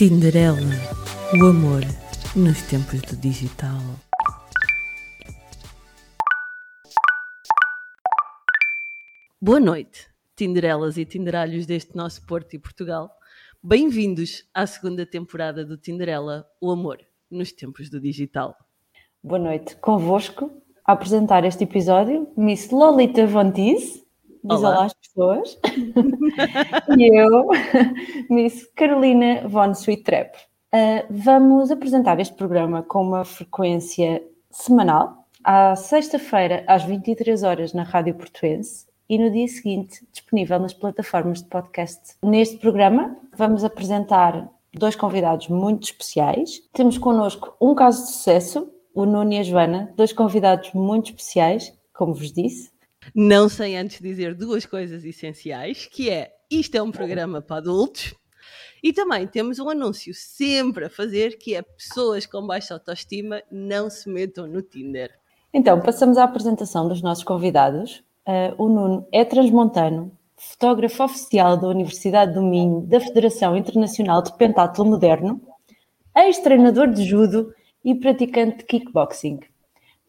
Tinderela, o amor nos tempos do digital. Boa noite, Tinderelas e Tinderalhos deste nosso Porto e Portugal. Bem-vindos à segunda temporada do Tinderela, o amor nos tempos do digital. Boa noite, convosco a apresentar este episódio, Miss Lolita Vontis. Diz olá, olá às pessoas. e eu, Miss Carolina Von Sweet Trap. Uh, vamos apresentar este programa com uma frequência semanal, à sexta-feira, às 23 horas, na Rádio Portuense, e no dia seguinte, disponível nas plataformas de podcast. Neste programa, vamos apresentar dois convidados muito especiais. Temos connosco um caso de sucesso, o Nuno e a Joana, dois convidados muito especiais, como vos disse. Não sem antes dizer duas coisas essenciais, que é isto é um programa para adultos e também temos um anúncio sempre a fazer que é pessoas com baixa autoestima não se metam no Tinder. Então, passamos à apresentação dos nossos convidados. Uh, o Nuno é transmontano, fotógrafo oficial da Universidade do Minho da Federação Internacional de Pentatlo Moderno, ex-treinador de judo e praticante de kickboxing.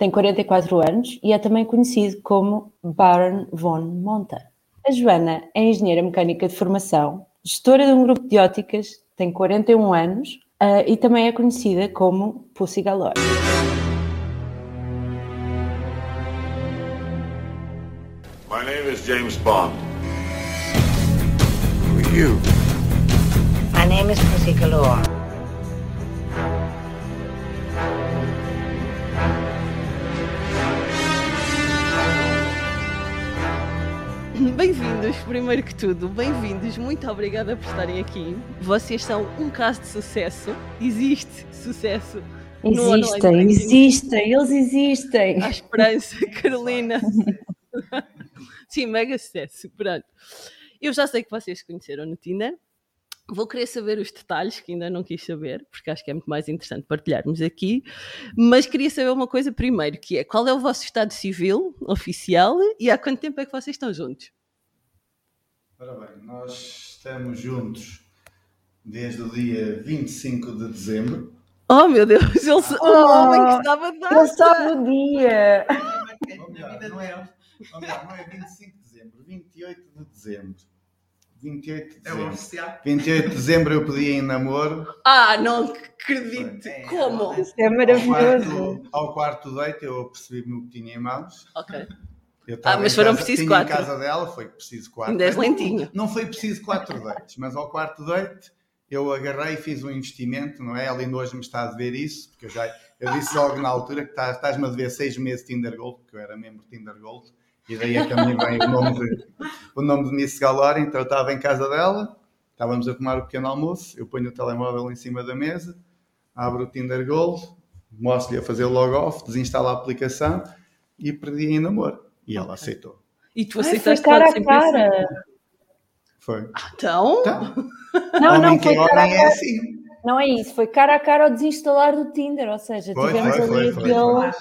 Tem 44 anos e é também conhecido como Baron von Monta. A Joana é engenheira mecânica de formação, gestora de um grupo de óticas, tem 41 anos uh, e também é conhecida como Pussy Galore. My name is James Bond. Who are you? My name is Pussy Galore. Bem-vindos, primeiro que tudo, bem-vindos, muito obrigada por estarem aqui. Vocês são um caso de sucesso, existe sucesso. Existem, existem, eles existem. A esperança, Carolina. Sim, mega sucesso, pronto. Eu já sei que vocês conheceram no Tinder. Vou querer saber os detalhes que ainda não quis saber, porque acho que é muito mais interessante partilharmos aqui. Mas queria saber uma coisa primeiro, que é qual é o vosso estado civil oficial e há quanto tempo é que vocês estão juntos? Ora bem, nós estamos juntos desde o dia 25 de dezembro. Oh meu Deus, ele, oh, o homem que estava dar. Ele sabe o dia. Ou melhor, não é, ou melhor, não é 25 de dezembro, 28 de dezembro. 28 de dezembro. É oficial. 28 de dezembro eu pedi em namoro. Ah, não acredito. É, Como? Isso é maravilhoso. Ao quarto, ao quarto date eu percebi-me o que tinha em mãos. Ok. ah, mas foram casa, preciso quatro. em casa dela, foi preciso quatro. Ainda és lentinho. Não, não foi preciso quatro dates, mas ao quarto date eu agarrei e fiz um investimento, não é? Ela ainda hoje me está a dever isso, porque eu já eu disse logo na altura que estás-me a dever seis meses de Tinder Gold, porque eu era membro de Tinder Gold, e daí é que a mim vem o nome de, o nome de Miss Galore. Então eu estava em casa dela, estávamos a tomar o pequeno almoço, eu ponho o telemóvel em cima da mesa, abro o Tinder Gold, mostro-lhe a fazer o log off, desinstalo a aplicação e perdi em namoro. E ela aceitou. E tu aceitaste Ai, foi cara a cara. Foi. Então? então não, não, foi cara a é cara. É assim. Não é isso, foi cara a cara ao desinstalar do Tinder, ou seja, foi, tivemos foi, ali foi, aquele,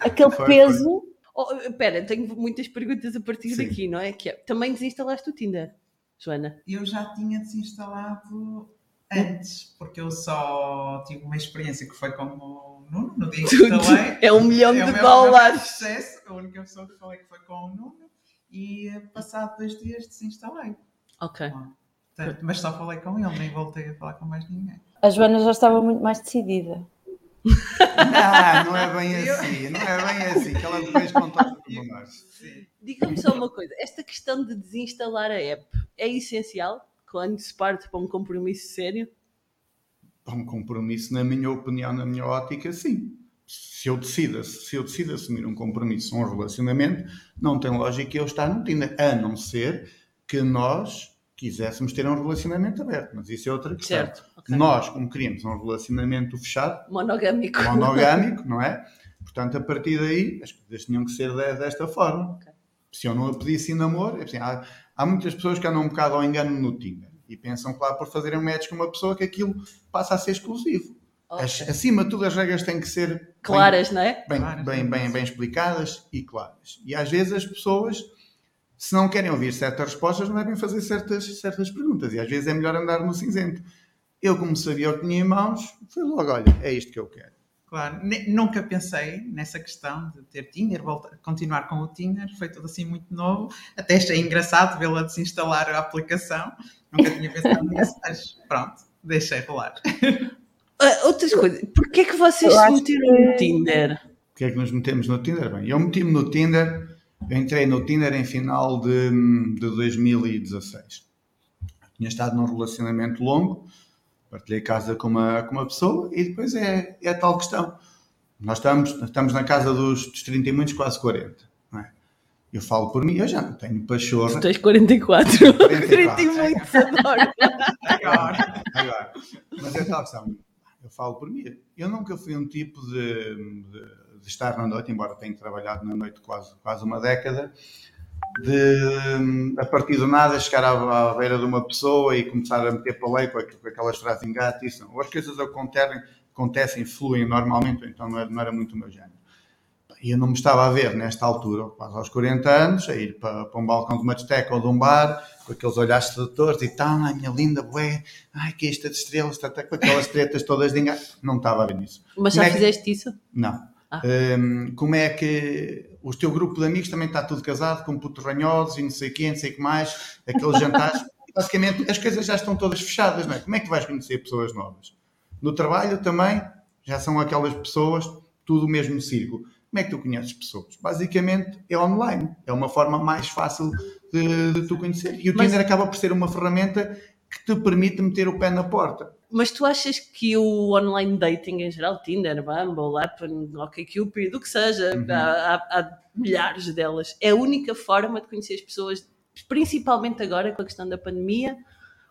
aquele peso Oh, espera, tenho muitas perguntas a partir Sim. daqui, não é? Que é, também desinstalaste o Tinder, Joana? Eu já tinha desinstalado antes, porque eu só tive uma experiência que foi como o Nuno, no dia que instalei. É um milhão é de dólares. Sucesso, a única pessoa que falei que foi com o Nuno e eh, passado dois dias desinstalei. Ok. Bom, mas só falei com ele, nem voltei a falar com mais ninguém. A Joana já estava muito mais decidida. Não, não é bem assim, não é bem assim, que ela depois conta os pormenores. Diga-me só uma coisa, esta questão de desinstalar a app é essencial quando se parte para um compromisso sério? Para um compromisso, na minha opinião, na minha ótica, sim. Se eu decido, se eu decido assumir um compromisso, um relacionamento, não tem lógica eu estar no Tinder, a não ser que nós quiséssemos ter um relacionamento aberto, mas isso é outra questão. Certo, okay. Nós, como queríamos um relacionamento fechado, monogâmico, monogâmico não é? Portanto, a partir daí, as coisas tinham que ser desta forma. Okay. Se eu não a pedisse em namoro, é assim, há, há, muitas pessoas que andam um bocado ao engano no Tinder e pensam, claro, por fazerem um match com uma pessoa que aquilo passa a ser exclusivo. Okay. As, acima de tudo, as regras têm que ser claras, bem, não é? Bem, bem, bem, bem explicadas e claras. E às vezes as pessoas Se não querem ouvir certas respostas, não devem fazer certas, certas perguntas. E às vezes é melhor andar no cinzento. Eu, como sabia o que tinha em mãos, fui logo, olha, é isto que eu quero. Claro, nunca pensei nessa questão de ter Tinder, voltar, continuar com o Tinder, foi tudo assim muito novo. Até achei engraçado vê-la desinstalar a aplicação. Nunca tinha pensado nisso, mas pronto, deixei rolar. Ah, outras coisas. Porquê que vocês Eu se meteram que- no Tinder? Porque é que nos metemos no Tinder? Bem, eu meti-me no Tinder, eu entrei no Tinder em final de, de 2016. Tinha estado num relacionamento longo, partilhei casa com uma, com uma pessoa e depois é, é a tal questão. Nós estamos, estamos na casa dos, dos 30 e muitos, quase 40. Não é? Eu falo por mim, eu já não tenho pachorra. Tu tens 44. 44. 30 e muitos, adoro. Agora, Agora, mas é tal questão. Eu falo por mim. Eu nunca fui um tipo de, de- de estar na noite, embora tenha trabalhado na noite quase, quase uma década, de a partir do nada chegar à, à beira de uma pessoa e começar a meter para com, com aquelas frases em gato. Isso não. As coisas acontecem, acontecem, fluem normalmente, então não era, não era muito o meu género. E eu não me estava a ver nesta altura, quase aos 40 anos, a ir para, para um balcão de uma discoteca ou de um bar, com aqueles olhares sedutores e tal, ai minha linda, bué, ai que é esta de estrelas, está, está com aquelas tretas todas de engano. Não estava a ver nisso. Mas já é que- fizeste isso? Não. Ah. Hum, como é que o teu grupo de amigos também está tudo casado, com putos ranhosos e não sei quê, não sei o que mais, aqueles jantares. Basicamente, as coisas já estão todas fechadas, não é? Como é que tu vais conhecer pessoas novas? No trabalho também, já são aquelas pessoas, tudo o mesmo círculo. Como é que tu conheces pessoas? Basicamente é online. É uma forma mais fácil de, de tu conhecer. E o Mas- Tinder acaba por ser uma ferramenta que te permite meter o pé na porta. Mas tu achas que o online dating em geral, Tinder, Bumble, Appen, OkCupid, o que seja, Uhum. há, há- há milhares delas, é a única forma de conhecer as pessoas, principalmente agora com a questão da pandemia?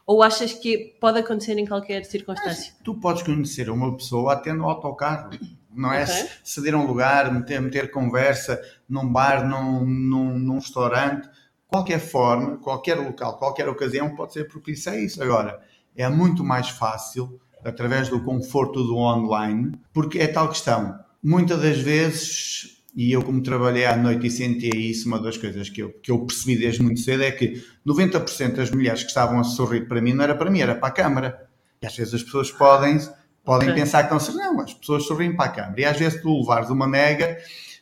Ou achas que pode acontecer em qualquer circunstância? Tu podes conhecer uma pessoa até no autocarro. Não é Ok. ceder um lugar, meter, meter conversa num bar, num, num, num restaurante. Qualquer forma, qualquer local, qualquer ocasião pode ser propício a isso. Agora, é muito mais fácil através do conforto do online, porque é tal questão. Muitas das vezes, e eu como trabalhei à noite e sentia isso, uma das coisas que eu, que eu percebi desde muito cedo é que 90% das mulheres que estavam a sorrir para mim não era para mim, era para a câmara. E às vezes as pessoas podem, podem pensar que estão a sorrir. Não, as pessoas sorriem para a câmara. E às vezes tu levares uma nega,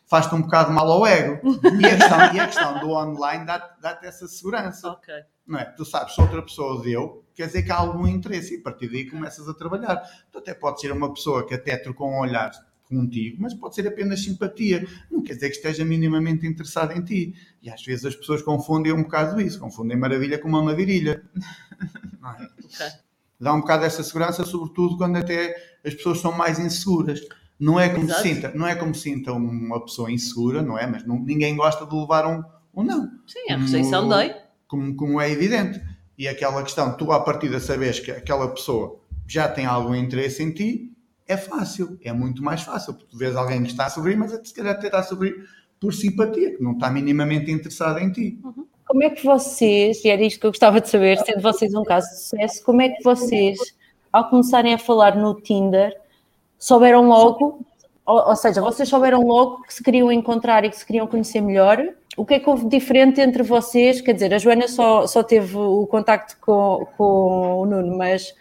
faz-te um bocado mal ao ego. E a questão, e a questão do online dá-te dá-te essa segurança. Ok. Não é? Tu sabes, se outra pessoa deu, quer dizer que há algum interesse e a partir daí começas a trabalhar. Tu até pode ser uma pessoa que até trocou um olhar contigo, mas pode ser apenas simpatia. Não quer dizer que esteja minimamente interessado em ti. E às vezes as pessoas confundem um bocado isso, confundem maravilha com mão na virilha. É? Dá um bocado essa segurança, sobretudo quando até as pessoas são mais inseguras. Não é como Exato. sinta, não é como sinta uma pessoa insegura, não é? Mas não- ninguém gosta de levar um, um não Sim, a rejeição Como- dói. como, como é evidente. E aquela questão, tu à partida sabes que aquela pessoa já tem algum interesse em ti, é fácil, é muito mais fácil, porque tu vês alguém que está a sorrir, mas se calhar até está a sorrir por simpatia, que não está minimamente interessado em ti. Como é que vocês, e era isto que eu gostava de saber, sendo vocês um caso de sucesso, como é que vocês, ao começarem a falar no Tinder, souberam logo, ou, ou seja, vocês souberam logo que se queriam encontrar e que se queriam conhecer melhor? O que é que houve de diferente entre vocês? Quer dizer, a Joana só, só teve o contacto com, com o Nuno, mas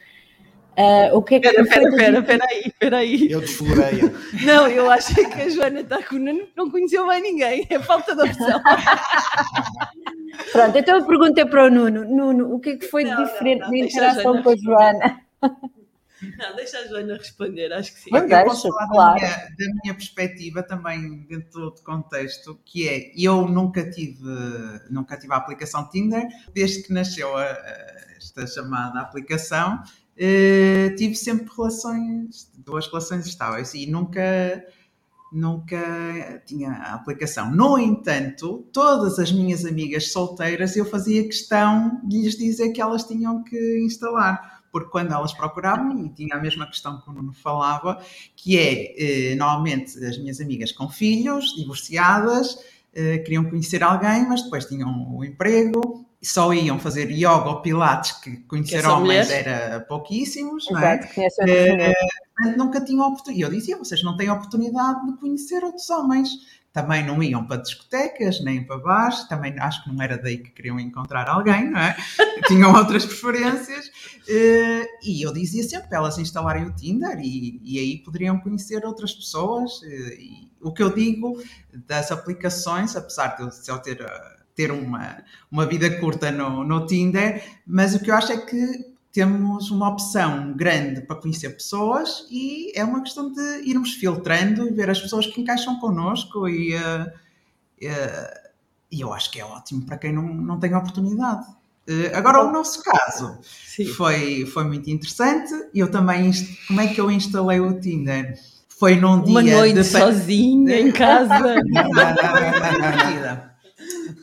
ah, o que é que Espera, foi espera, espera, espera aí, espera aí. Eu desflorei. Não, eu acho que a Joana está com o Nuno, não conheceu bem ninguém, é falta de opção. Pronto, então a pergunta é para o Nuno. Nuno, o que é que foi de Não, não, diferente não, a interação com a Joana? Não, deixa a Joana responder, acho que sim. Não eu deixa, posso falar claro. da, minha, da minha perspectiva também dentro do contexto, que é eu nunca tive, nunca tive a aplicação Tinder, desde que nasceu a- a- esta chamada aplicação, eh, tive sempre relações, duas relações estáveis e nunca nunca tinha a aplicação. No entanto, todas as minhas amigas solteiras eu fazia questão de lhes dizer que elas tinham que instalar, porque quando elas procuravam, e tinha a mesma questão que o Nuno falava, que é, eh, normalmente, as minhas amigas com filhos, divorciadas, eh, queriam conhecer alguém, mas depois tinham o emprego, só iam fazer yoga ou pilates, que conhecer são homens mulheres. era pouquíssimos, não é? Exato, outras mulheres. Portanto, nunca tinham oportunidade. Eu dizia, vocês não têm oportunidade de conhecer outros homens. Também não iam para discotecas, nem para bares, também acho que não era daí que queriam encontrar alguém, não é? Tinham outras preferências. Eh, e eu dizia sempre para elas instalarem o Tinder e, e aí poderiam conhecer outras pessoas. eh, E o que eu digo das aplicações, apesar de eu, ter, eh, ter uma, uma vida curta no, no Tinder, mas o que eu acho é que temos uma opção grande para conhecer pessoas e é uma questão de irmos filtrando e ver as pessoas que encaixam connosco e, eh, eh, e eu acho que é ótimo para quem não, não tem oportunidade. Eh, agora, o nosso caso Sim. foi, foi muito interessante. Eu também, como é que eu instalei o Tinder? Foi num Uma dia noite de sozinha em casa.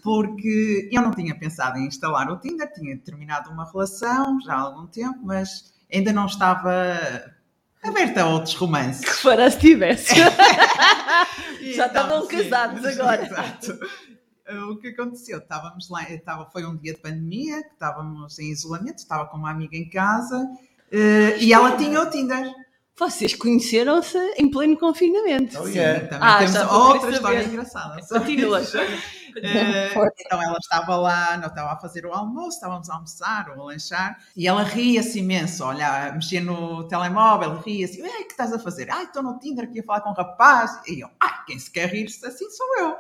Porque eu não tinha pensado em instalar o Tinder, tinha terminado uma relação já há algum tempo, mas ainda não estava aberta a outros romances. que fará se tivesse. Já então, estavam sim, casados agora. Exato. O que aconteceu? Estávamos lá, estava, foi um dia de pandemia, estávamos em isolamento, estava com uma amiga em casa eh, e ela tinha o Tinder. Vocês conheceram-se em pleno confinamento. Oh, Sim, yeah. também Ah, temos outra história engraçada. Continua. Forte. então ela estava lá, não estava a fazer o almoço, estávamos a almoçar ou a lanchar, e ela ria-se imenso, olha, mexia no telemóvel, ria-se, "Ei, o que estás a fazer? Ai, estou no Tinder aqui a falar com um rapaz, e eu, ai, quem se quer rir-se assim sou eu.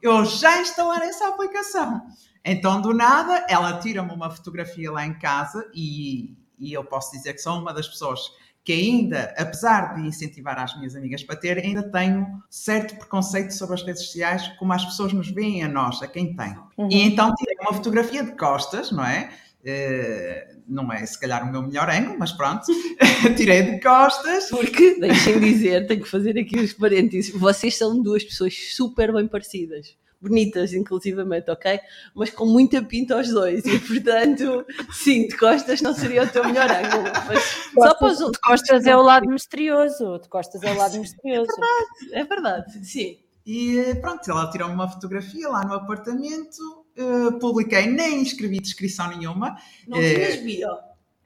Eu já instalei essa aplicação. Então, do nada, ela tira-me uma fotografia lá em casa e, e eu posso dizer que sou uma das pessoas que ainda, apesar de incentivar as minhas amigas para ter, ainda tenho certo preconceito sobre as redes sociais, como as pessoas nos veem a nós, a quem tem. E então tirei uma fotografia de costas, não é? Eh, não é se calhar o meu melhor ângulo, mas pronto, tirei de costas. Porque, deixem dizer, tenho que fazer aqui os parênteses. Vocês são duas pessoas super bem parecidas. Bonitas, inclusivamente, ok? Mas com muita pinta aos dois. E, portanto, sim, de costas não seria o teu melhor ângulo. Mas só para os De costas é o lado misterioso. De costas é o lado misterioso. É verdade, sim. E eh, pronto, ela tirou uma fotografia lá no apartamento, eh, publiquei, nem escrevi descrição nenhuma, Não É. tinhas bio.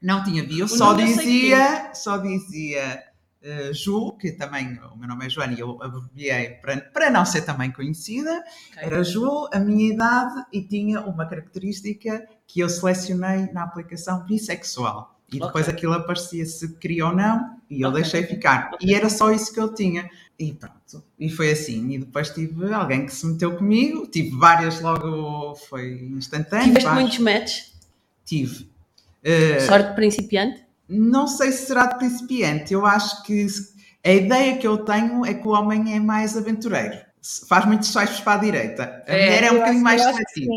não tinha bio, O só dizia, só dizia eh, Ju, que também o meu nome é Joana e eu abreviei para, para não ser também conhecida. Era Ju, a minha idade e tinha uma característica que eu selecionei na aplicação bissexual. E depois aquilo aparecia se queria ou não e eu Ok. deixei ficar. E era só isso que eu tinha. E pronto. E foi assim. E depois tive alguém que se meteu comigo. Tive várias logo, foi instantâneo. Tiveste muitos matches? Tive. Eh, Sorte de principiante? Não sei se será de principiante. Eu acho que a ideia que eu tenho é que o homem é mais aventureiro. Faz muitos swipes para a direita. A É, mulher é um bocadinho mais sim.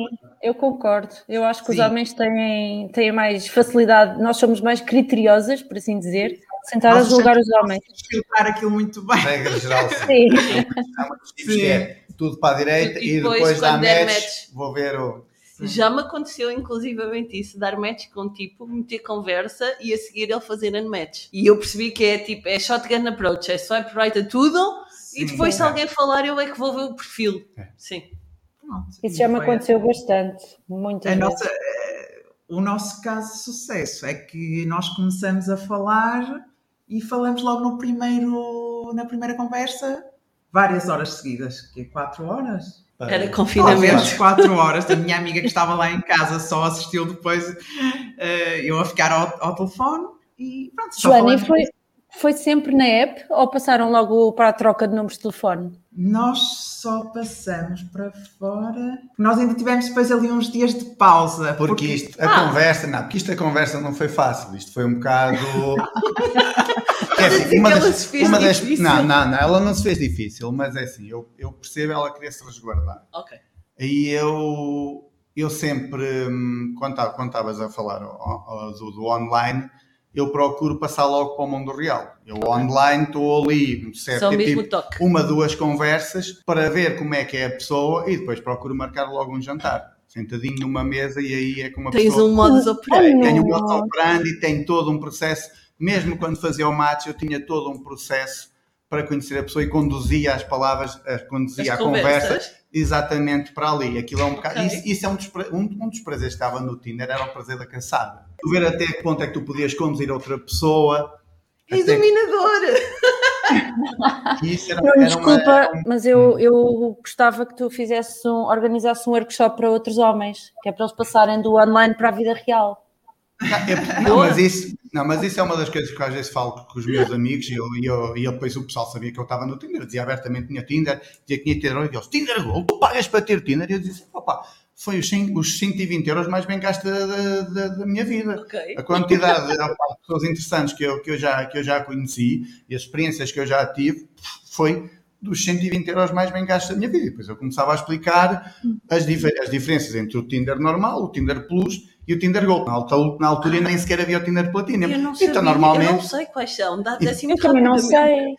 Eu concordo. Eu acho que os Sim. homens têm, têm mais facilidade, nós somos mais criteriosas, por assim dizer, sentar a julgar os homens. filtrar aquilo muito bem. Regra geral, sim. Sim. Que é tudo para a direita E e depois, depois, dá match, match. vou ver o. Já me aconteceu, inclusivamente, isso, dar match com um tipo, meter conversa e a seguir ele fazer unmatch. E eu percebi que é tipo, é shotgun approach, é swipe right a tudo e Sim. depois se É. alguém falar eu é que vou ver o perfil. É. Sim. Pronto. Isso já me aconteceu assim. bastante, muitas A vezes. nossa, eh, o nosso caso de sucesso é que nós começamos a falar e falamos logo no primeiro, na primeira conversa várias horas seguidas, que é quatro horas. Era Talvez confinamento. quatro horas. A minha amiga que estava lá em casa só assistiu depois eh, eu a ficar ao, ao telefone e pronto. só Joana, e foi, foi sempre na app ou passaram logo para a troca de números de telefone? Nós só passamos para fora. Nós ainda tivemos depois ali uns dias de pausa. Porque isto, a Ah. conversa, não, porque isto a conversa não foi fácil, isto foi um bocado. É assim, dizer uma ela das, se fez uma das- difícil. não, não, não, ela não se fez difícil, mas é assim, eu, eu percebo ela querer se resguardar. Ok. Aí eu, eu sempre, hum, quando ta- quando estavas a falar ó, ó, do, do online, eu procuro passar logo para o mundo real. Eu online estou ali, certo, Só tipo, toque. uma, duas conversas para ver como é que é a pessoa e depois procuro marcar logo um jantar. Sentadinho numa mesa e aí é com uma Tens pessoa. um modus operandi. Ai, Tenho um modus operandi, tenho todo um processo. Mesmo quando fazia o match, eu tinha todo um processo para conhecer a pessoa e conduzia as palavras, conduzia As a conversa exatamente para ali. Aquilo é um bocado. Ok. Isso, isso é um dos, um, um dos prazeres que estava no Tinder, era o prazer da caçada. Tu ver até que ponto é que tu podias conduzir outra pessoa. És até que- dominador. E isso era, Não, era uma- desculpa, era um- mas eu, eu gostava que tu fizesse um, organizasse um workshop para outros homens, que é para eles passarem do online para a vida real. É, não, mas isso, não, mas isso é uma das coisas que eu às vezes falo com os meus amigos e eu, e eu, e depois o pessoal sabia que eu estava no Tinder, dizia abertamente que tinha Tinder, dizia que tinha Tinder, e eles, Tinder Gold, tu pagas para ter Tinder? E eu dizia, opa, foi os, 100, os 120 euros mais bem gastos da, da, da- minha vida. Ok. A quantidade de pessoas interessantes que eu, que, eu já, que eu já conheci e as experiências que eu já tive foi dos 120 euros mais bem gastos da minha vida. E depois eu começava a explicar as, as diferenças entre o Tinder normal, o Tinder Plus e o Tinder Gold. Na altura, na altura nem sequer havia o Tinder Platinum. Eu não, sabia, então, eu não normalmente, sei quais são. Dá assim Eu muito também não sei.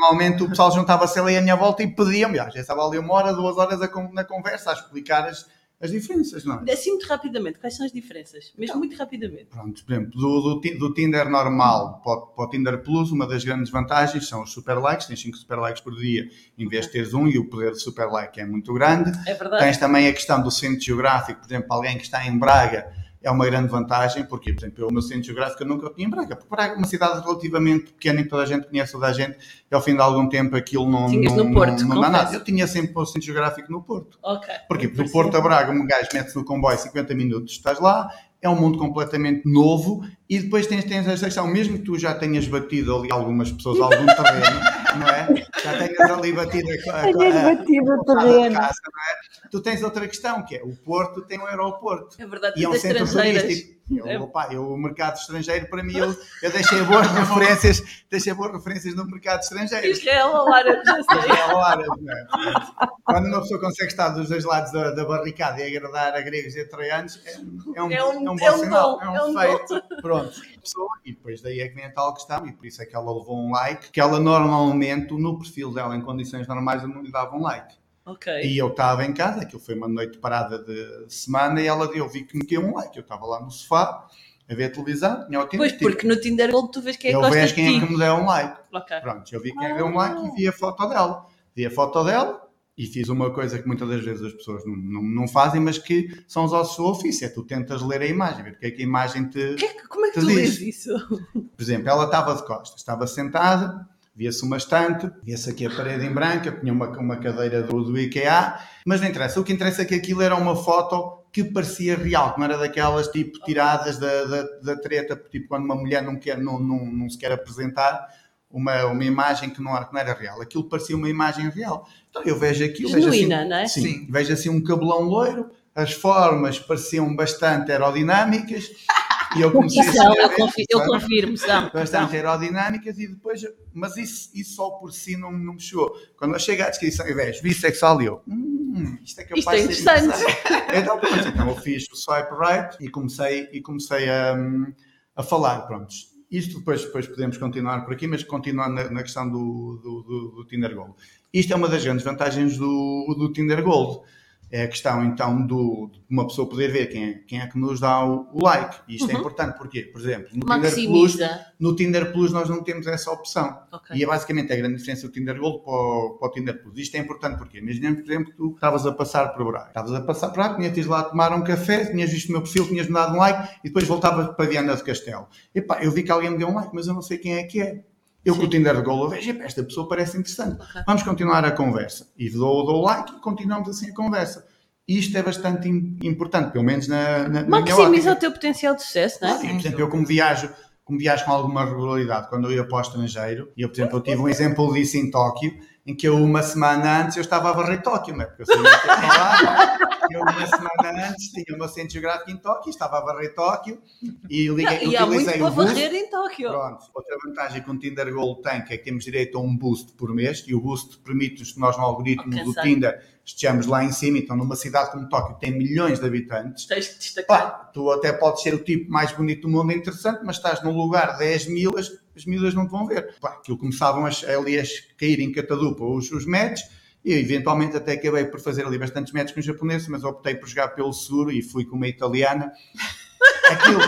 normalmente o pessoal juntava-se ali à minha volta e pediam-me. Já estava ali uma hora, duas horas a na conversa a explicar as, as diferenças, não é? Assim muito rapidamente, quais são as diferenças? Mesmo muito rapidamente. Pronto, por exemplo, do, do, do Tinder normal para o, para o Tinder Plus, uma das grandes vantagens são os super likes, tens 5 super likes por dia em vez de teres um, e o poder de super like é muito grande. É verdade. Tens também a questão do centro geográfico, por exemplo, alguém que está em Braga é uma grande vantagem, porque, por exemplo, eu, o meu centro geográfico eu nunca tinha em Braga, porque Braga é uma cidade relativamente pequena e toda a gente conhece toda a gente, e ao fim de algum tempo aquilo não, Tinhas não, no Porto, não, não dá nada. Eu tinha sempre o centro geográfico no Porto. Ok. Porquê? Porque do Porto a Braga, um gajo mete-se no comboio 50 minutos, estás lá, é um mundo completamente novo e depois tens, tens a secção, mesmo que tu já tenhas batido ali algumas pessoas, algum terreno, não é? Já tenhas ali batido a, a, a- batido a casa, terreno. é? Tu tens outra questão, que é o Porto tem um aeroporto. É verdade, E é um centro turístico. Eu, É. opa, eu, o mercado estrangeiro, para mim, eu, eu deixei boas referências, deixei boas referências no mercado estrangeiro. Israel ou árabe, já sei. É árabe, não é? Quando uma pessoa consegue estar dos dois lados da, da barricada e agradar a gregos e a troianos, é, é um, É um- é um bom é um sinal, é um, é um feito. Pronto, pessoa, e depois daí é que vem a tal questão, e por isso é que ela levou um like, que ela normalmente, no perfil dela, em condições normais, eu não lhe dava um like. Ok. E eu estava em casa, aquilo foi uma noite parada de semana, e ela eu vi que meteu um like. Eu estava lá no sofá, a ver a televisão, tinha o tempo. Pois, porque no Tinder tu vês quem é que eu gosta vejo de quem é que me deu um like. Ok. Pronto, eu vi quem é que deu um like e vi a foto dela. Vi a foto dela e fiz uma coisa que muitas das vezes as pessoas não, não, não fazem, mas que são os ossos do ofício. É tu tentas ler a imagem, ver o que é que a imagem te. Que é que- como é que Tu tu lês isso? Por exemplo, ela estava de costas, estava sentada, via-se uma estante, via-se aqui a parede em branca, tinha uma, uma cadeira do, do IKEA, mas não interessa. O que interessa é que aquilo era uma foto que parecia real, que não era daquelas tipo tiradas da, da, da treta, tipo quando uma mulher não, quer, não, não, não se quer apresentar. Uma, uma imagem que não, era, que não era real. Aquilo parecia uma imagem real. Então eu vejo aquilo. vejo Genuína, assim, não é? Sim, Sim. vejo assim um cabelão loiro, as formas pareciam bastante aerodinâmicas e eu comecei a eu, escrever, confi- eu confirmo, são. bastante aerodinâmicas e depois, mas isso, isso só por si não, não me chegou. Quando eu chego à descrição e vejo bissexual e eu, hum, isto é capaz Isto é ser interessante. Então, pronto, então eu fiz o swipe right e comecei, e comecei a, a falar, pronto. Isto depois, depois podemos continuar por aqui, mas continuando na, na questão do, do, do, do Tinder Gold. Isto é uma das grandes vantagens do, do Tinder Gold. É a questão, então, do, de uma pessoa poder ver quem é, quem é que nos dá o, o like. E isto é Uhum. importante, porquê? Por exemplo, no Tinder Plus, no Tinder Plus nós não temos essa opção. Ok. E é basicamente a grande diferença do Tinder Gold para o, para o Tinder Plus. Isto é importante porque, imaginemos, por exemplo, tu estavas a passar por Braga. Estavas a passar por Braga, tinhas lá tomar um café, tinhas visto o meu perfil, tinhas-me dado um like e depois voltavas para Viana do Castelo. Epá, eu vi que alguém me deu um like, mas eu não sei quem é que é. Eu com o Sim. Tinder Gold, eu vejo, esta pessoa parece interessante. Ok. Vamos continuar a conversa. E dou, dou o like e continuamos assim a conversa. Isto é bastante im- importante, pelo menos na, na, na Maximiza o teu potencial de sucesso, não é? Sim, por exemplo, eu como viajo, como viajo com alguma regularidade, quando eu ia para o estrangeiro, e eu, por exemplo, eu tive um exemplo disso em Tóquio, em que eu uma semana antes eu estava a varrer Tóquio, não é? Porque eu sabia que ia lá, eu uma semana antes tinha o meu centro geográfico em Tóquio, estava a varrer Tóquio, e liguei, Não, e há muito para varrer em Tóquio. Pronto. Outra vantagem que o Tinder Gold tem que é que temos direito a um boost por mês e o boost permite-nos que nós no algoritmo do Alcançar. Tinder estejamos lá em cima. Então, numa cidade como Tóquio, tem milhões de habitantes, Tens que destacar. Pá, tu até podes ser o tipo mais bonito do mundo, é interessante, mas estás num lugar 10 mil, as, as miúdas não te vão ver. Pá, aquilo começavam as, ali a cair em catadupa os, os matches, e eventualmente até acabei por fazer ali bastantes matches com os japoneses, mas optei por jogar pelo seguro e fui com uma italiana. Aquilo,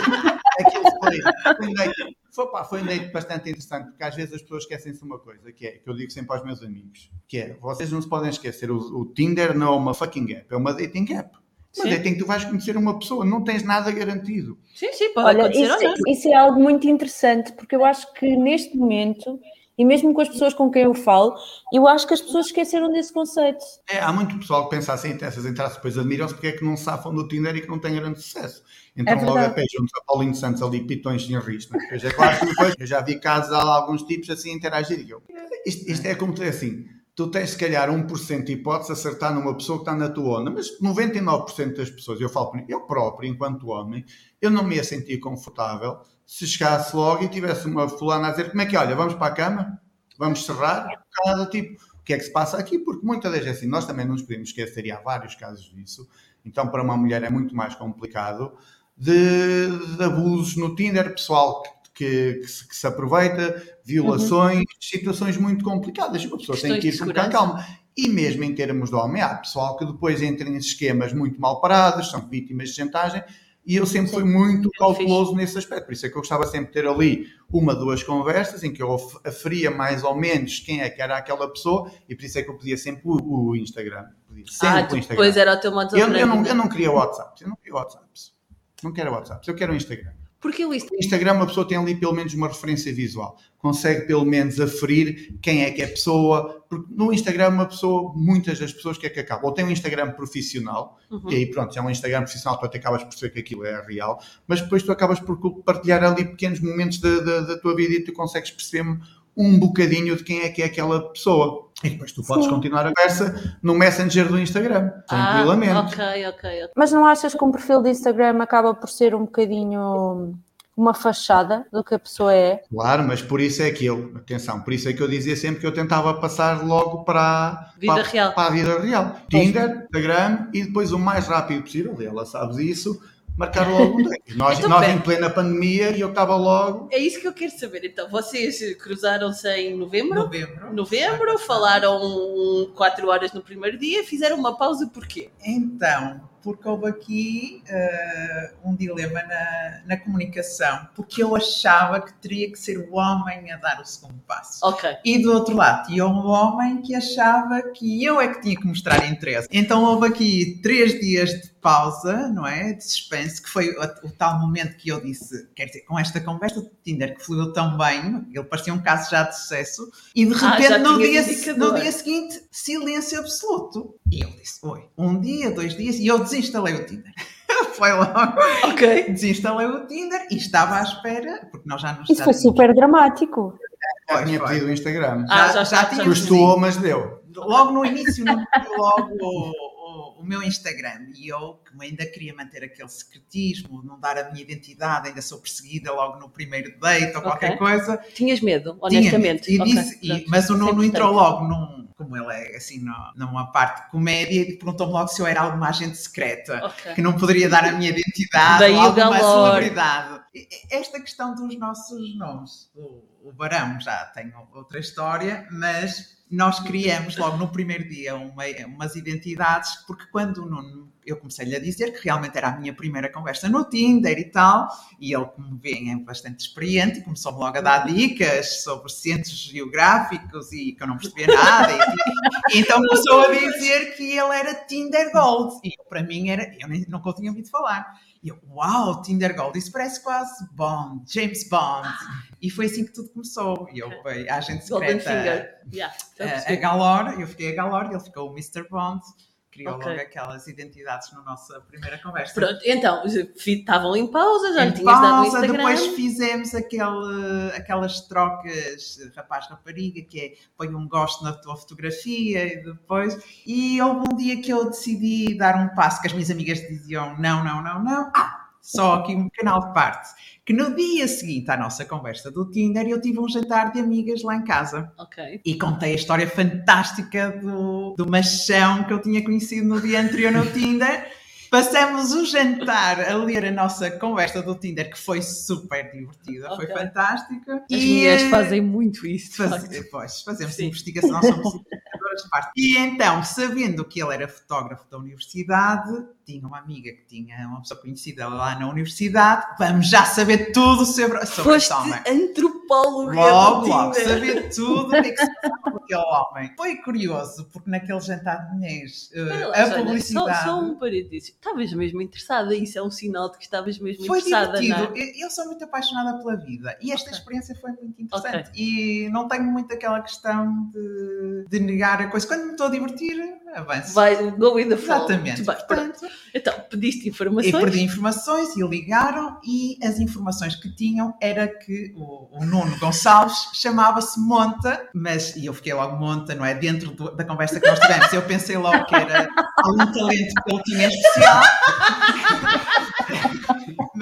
aquilo foi, foi, um date, foi, pá, foi um date bastante interessante, porque às vezes as pessoas esquecem-se uma coisa, que é, que eu digo sempre aos meus amigos, que é, vocês não se podem esquecer, o, o Tinder não é uma fucking app, é uma dating app. Uma Sim. dating que tu vais conhecer uma pessoa, não tens nada garantido. Sim, sim, pode Olha, acontecer isso, ou não. isso é algo muito interessante, porque eu acho que neste momento E mesmo com as pessoas com quem eu falo, eu acho que as pessoas esqueceram desse conceito. É, há muito pessoal que pensa assim, tem essas entradas, depois admiram-se porque é que não safam do Tinder e que não têm grande sucesso. Então É logo pé juntos a Paulinho Santos ali, pitões sem risco. Depois é claro que depois eu já vi casos há alguns tipos assim a interagir e eu, isto, isto é como tu é assim, tu tens se calhar 1% de hipótese de acertar numa pessoa que está na tua onda, mas 99% das pessoas, eu falo eu próprio, enquanto homem, eu não me ia sentir confortável se chegasse logo e tivesse uma fulana a dizer como é que é, olha, vamos para a cama, vamos cerrar, cada tipo, o que é que se passa aqui? Porque muitas vezes é assim, nós também não nos podemos esquecer, e há vários casos disso, então para uma mulher é muito mais complicado, de, de abusos no Tinder, pessoal que, que- que se, que se aproveita, violações, situações muito complicadas. Uma pessoa tem Questões que de ir com calma. E mesmo em termos de homem, há pessoal que depois entra em esquemas muito mal parados, são vítimas de chantagem, e eu sempre fui muito cauteloso nesse aspecto. Por isso é que eu gostava sempre de ter ali uma, duas conversas em que eu af- aferia mais ou menos quem é que era aquela pessoa, e por isso é que eu pedia sempre o, o Instagram. Pedia sempre Ah, o Instagram. depois era o teu modo Eu, eu, não, eu não queria WhatsApp. Eu não queria WhatsApp. Não quero WhatsApp. Eu quero o Instagram. Porque o Insta- No Instagram uma pessoa tem ali pelo menos uma referência visual. Consegue pelo menos aferir quem é que é a pessoa. Porque no Instagram uma pessoa, muitas das pessoas que é que acabam. Ou tem um Instagram profissional, Uhum. e aí pronto, é um Instagram profissional, tu até acabas por perceber que aquilo é real, mas depois tu acabas por partilhar ali pequenos momentos da, da, da tua vida e tu consegues perceber um bocadinho de quem é que é aquela pessoa. E depois tu podes Sim. continuar a conversa no Messenger do Instagram, tranquilamente. Ah, ok, ok, ok. Mas não achas que um perfil de Instagram acaba por ser um bocadinho uma fachada do que a pessoa é? Claro, mas por isso é que eu, atenção, por isso é que eu dizia sempre que eu tentava passar logo para, Vida para, real. para a vida real. Tinder, Instagram e depois o mais rápido possível, e ela sabe disso, marcar logo um date. Nós, Então, nós em plena pandemia e eu estava logo. É isso que eu quero saber. Então, vocês cruzaram-se em novembro? Novembro. Novembro, falaram 4 horas no primeiro dia, fizeram uma pausa porquê? Então, porque houve aqui eh, um dilema na, na comunicação, porque eu achava que teria que ser o homem a dar o segundo passo. Ok. E do outro lado, tinha um homem que achava que eu é que tinha que mostrar interesse. Então houve aqui três dias de pausa, não é? De suspense, que foi o, o tal momento que eu disse, quer dizer, com esta conversa do Tinder que fluiu tão bem, ele parecia um caso já de sucesso, e de Ah, repente já no, dia, no dia seguinte, silêncio absoluto. E eu disse, oi, um dia, dois dias, e eu desinstalei o Tinder. foi logo. Ok. Desinstalei o Tinder e estava à espera, porque nós já não Isso foi super dramático. Já tinha foi. pedido o Instagram. Ah, já Já- já já tinha Custou, mas deu. logo no início logo o, meu Instagram e eu que ainda queria manter aquele secretismo, não dar a minha identidade, ainda sou perseguida logo no primeiro date ou qualquer Ok. coisa. Tinhas medo, Tinha honestamente. medo. E disse- e- pronto. mas o Nuno entrou logo num, como ele é assim no- numa parte de comédia e perguntou-me logo se eu era alguma agente secreta. Ok. Que não poderia dar a minha identidade Daí ou alguma celebridade. E- e- Esta questão dos nossos nomes, o, o Barão já tem outra história, mas nós criamos logo no primeiro dia uma- umas identidades, porque quando o Nuno, eu comecei-lhe a dizer que realmente era a minha primeira conversa no Tinder e tal, e ele, como vêem, é bastante experiente começou-me logo a dar dicas sobre centros geográficos e que eu não percebia nada. e então começou a dizer que ele era Tinder Gold. E para mim era, eu nem, nunca o tinha ouvido falar. E eu, uau, Tinder Gold, isso parece quase Bond, James Bond. E foi assim que tudo começou. E eu fui a agente secreta. Yeah, a, a. Galore, eu fiquei a Galore, ele ficou o Mr. Bond. Criou Ok. logo aquelas identidades na nossa primeira conversa. Pronto, então, estavam em pausa, já Em tinhas dado no pausa, Instagram. depois fizemos aquele, aquelas trocas rapaz-rapariga, que é põe um gosto na tua fotografia e depois. E houve um dia que eu decidi dar um passo que as minhas amigas diziam não, não, não, não. Ah, só aqui um canal de parte. Que no dia seguinte à nossa conversa do Tinder, eu tive um jantar de amigas lá em casa Ok. e contei a história fantástica do, do machão que eu tinha conhecido no dia anterior no Tinder. Passamos o jantar a ler a nossa conversa do Tinder, que foi super divertida, foi Ok. fantástica. As mulheres fazem muito isso. Faz, pois, fazemos Sim. investigação, somos investigadoras de parte. E então, sabendo que ele era fotógrafo da universidade, tinha uma amiga que tinha uma pessoa conhecida lá na universidade, vamos já saber tudo sobre, sobre Foste homem. Paulo Logo, logo, saber tudo o que é que se passa com aquele homem. Foi curioso, porque naquele jantar de mulheres, eh, Olha lá, a publicidade. Só, só um parênteses. Estavas mesmo interessada, isso é um sinal de que estavas mesmo Foi interessada, divertido. não é? Eu- Eu sou muito apaixonada pela vida e esta Ok. experiência foi muito interessante. E não tenho muito aquela questão de, de negar a coisa. Quando me estou a divertir, avanço. Vai, go with the flow. Exatamente. Bem. Portanto, Então, pediste informações. perdi informações e ligaram e as informações que tinham era que o, o Nuno Gonçalves chamava-se Monta, mas e eu fiquei logo Monta, não é? Dentro do- da conversa que nós tivemos, eu pensei logo que era algum talento que ele tinha especial.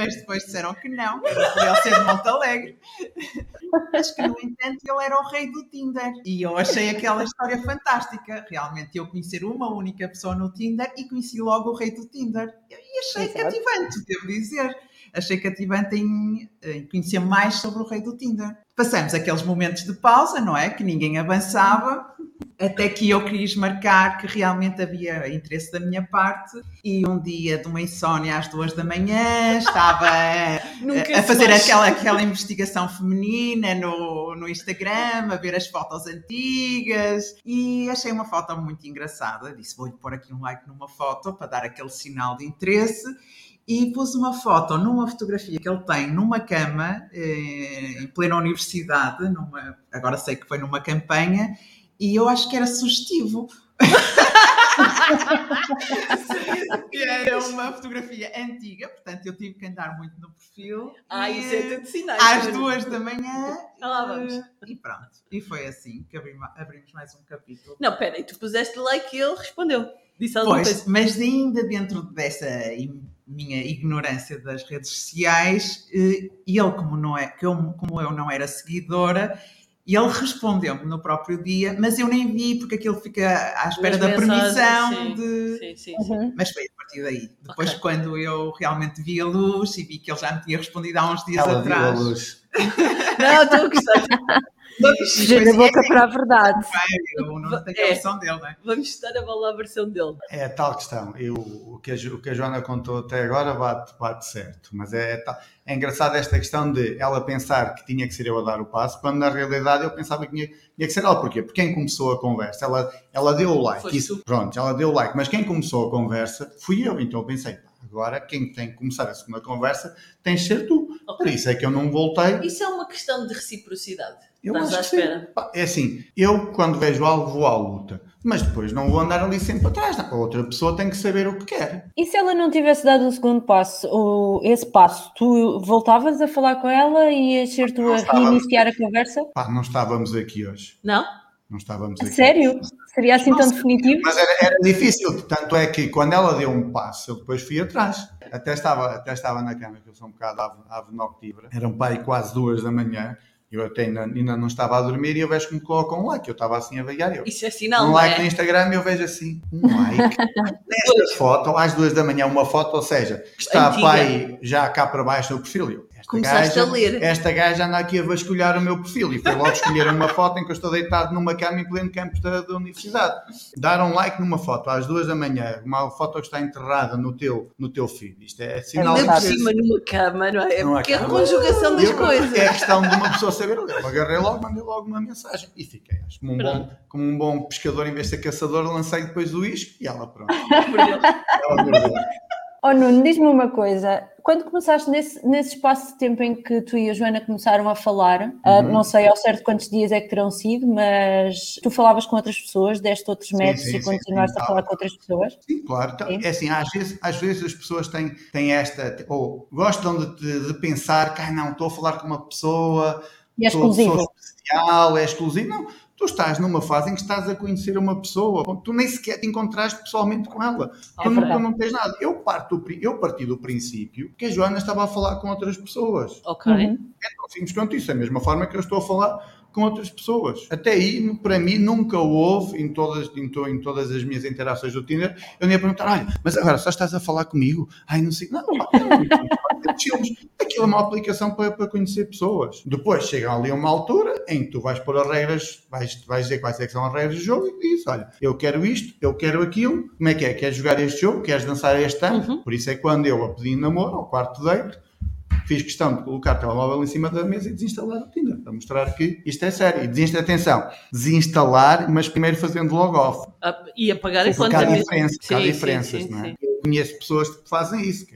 Mas depois disseram que não, que era por ele ser de Monte Alegre. Mas que, no entanto, ele era o rei do Tinder. E eu achei aquela história fantástica. Realmente, eu conhecer uma única pessoa no Tinder e conheci logo o rei do Tinder. E achei Exato. cativante, devo dizer. Achei cativante em, em conhecer mais sobre o rei do Tinder. Passamos aqueles momentos de pausa, não é? Que ninguém avançava. Até que eu quis marcar que realmente havia interesse da minha parte. E um dia de uma insónia às duas da manhã, estava a fazer faz. aquela, aquela investigação feminina no, no Instagram, a ver as fotos antigas e achei uma foto muito engraçada. Disse: vou-lhe pôr aqui um like numa foto para dar aquele sinal de interesse. E pus uma foto numa fotografia que ele tem numa cama, eh, em plena universidade, numa, agora sei que foi numa campanha, e eu acho que era sugestivo. E era uma fotografia antiga, portanto eu tive que andar muito no perfil. Ah, E, isso é tudo sinais. Às duas da manhã. Ah, lá vamos. eh, E pronto. E foi assim que abrimos, mais um capítulo. Não, peraí, tu puseste like e ele respondeu. Disse alguma Pois, coisa. mas ainda dentro dessa minha ignorância das redes sociais, eh, ele, como, não é, que eu- como eu não era seguidora, ele respondeu-me no próprio dia, mas eu nem vi porque aquilo fica à espera da permissão sim. de. Sim, sim, sim. Uhum. Mas foi a partir daí. Depois, Ok. quando eu realmente vi a luz e vi que ele já me tinha respondido há uns dias Ela viu a atrás. luz. Não, estou a gostar. Vamos, Fugir da boca para a verdade. Eu não tenho a É. versão dele, não é? vamos estar a falar a versão dele. É a tal questão. Eu, o, que a, o que a Joana contou até agora bate, bate certo. Mas é, tal- é engraçado esta questão de ela pensar que tinha que ser eu a dar o passo, quando na realidade eu pensava que tinha, tinha que ser ela. Porquê? Porque quem começou a conversa, ela, ela deu o like. Isso- pronto, ela deu o like. Mas quem começou a conversa fui eu. Então eu pensei, pá, agora quem tem que começar a segunda conversa tens de ser tu. Por Ok. isso é que eu não voltei. Isso é uma questão de reciprocidade. Eu Estás acho à que sim. espera. Pá, É assim, eu quando vejo algo vou à luta, mas depois não vou andar ali sempre atrás. A outra pessoa tem que saber o que quer. E se ela não tivesse dado o segundo passo, ou esse passo, tu voltavas a falar com ela e ias ser tu a reiniciar a conversa? Pá, não estávamos aqui hoje. Não? Não estávamos aqui. sério? Seria assim tão definitivo? Mas era, era difícil, tanto é que quando ela deu um passo, eu depois fui atrás. Até estava, até estava na cama, que eu sou um bocado ave, ave noctívora. Eram pai quase duas da manhã. Eu até ainda, ainda não estava a dormir e eu vejo que me colocam um like. Eu estava assim a vaguear. Eu, Isso é sinal, um não like no é? Instagram e eu vejo assim, um like. Nesta foto, às duas da manhã, uma foto, ou seja, está Antiga. pai já cá para baixo do perfil. Eu, esta Começaste gaja, a ler. Esta gaja anda aqui a vasculhar o meu perfil e foi logo escolher uma foto em que eu estou deitado numa cama em pleno campus da, da universidade. Dar um like numa foto às duas da manhã, uma foto que está enterrada no teu, no teu feed. Isto é sinal Ainda por cima numa cama, não é? É Não é porque é a conjugação das Eu- coisas. É a questão de uma pessoa saber. Eu agarrei logo, mandei logo uma mensagem e fiquei. Acho, como, um bom, como um bom pescador, em vez de ser caçador, lancei depois o isco e ela pronto. Ela. Oh Nuno, diz-me uma coisa. Quando começaste nesse, nesse espaço de tempo em que tu e a Joana começaram a falar, ah, Uhum. não sei ao certo quantos dias é que terão sido, mas tu falavas com outras pessoas, deste outros métodos sim, e continuaste sim, a falar com outras pessoas? Sim, claro. Então, é assim, às vezes, às vezes as pessoas têm, têm esta, ou gostam de, de- de pensar que, ah, não, estou a falar com uma pessoa, E é exclusivo. especial, é exclusivo. Não, tu estás numa fase em que estás a conhecer uma pessoa, tu nem sequer te encontraste pessoalmente com ela. É tu, não, tu não tens nada. Eu, parto eu parti do princípio que a Joana estava a falar com outras pessoas. Ok. Uhum. É tão simples quanto isso, da mesma forma que eu estou a falar com outras pessoas. Até aí, para mim, nunca houve, em todas, em, to- em todas as minhas interações do Tinder, eu nem ia perguntar, olha, mas agora só estás a falar comigo? Ai, não sei. Não, pá, não, Aquilo é uma aplicação para, para conhecer pessoas. Depois chega ali uma altura em que tu vais pôr as regras, vais, vais dizer quais é que são as regras do jogo e dizes, olha, eu quero isto, eu quero aquilo, como é que é? Queres jogar este jogo? Queres dançar este ano? Uhum. Por isso é quando eu a pedi namoro, ao quarto date, fiz questão de colocar o telemóvel em cima da mesa e desinstalar o Tinder, para mostrar que isto é sério. E desinstalar, atenção, desinstalar, mas primeiro fazendo logo off. Ah, E apagar enquanto há, a mesma- diferença, porque há Sim, sim, diferenças, sim, não é? sim. Eu conheço pessoas que fazem isso, que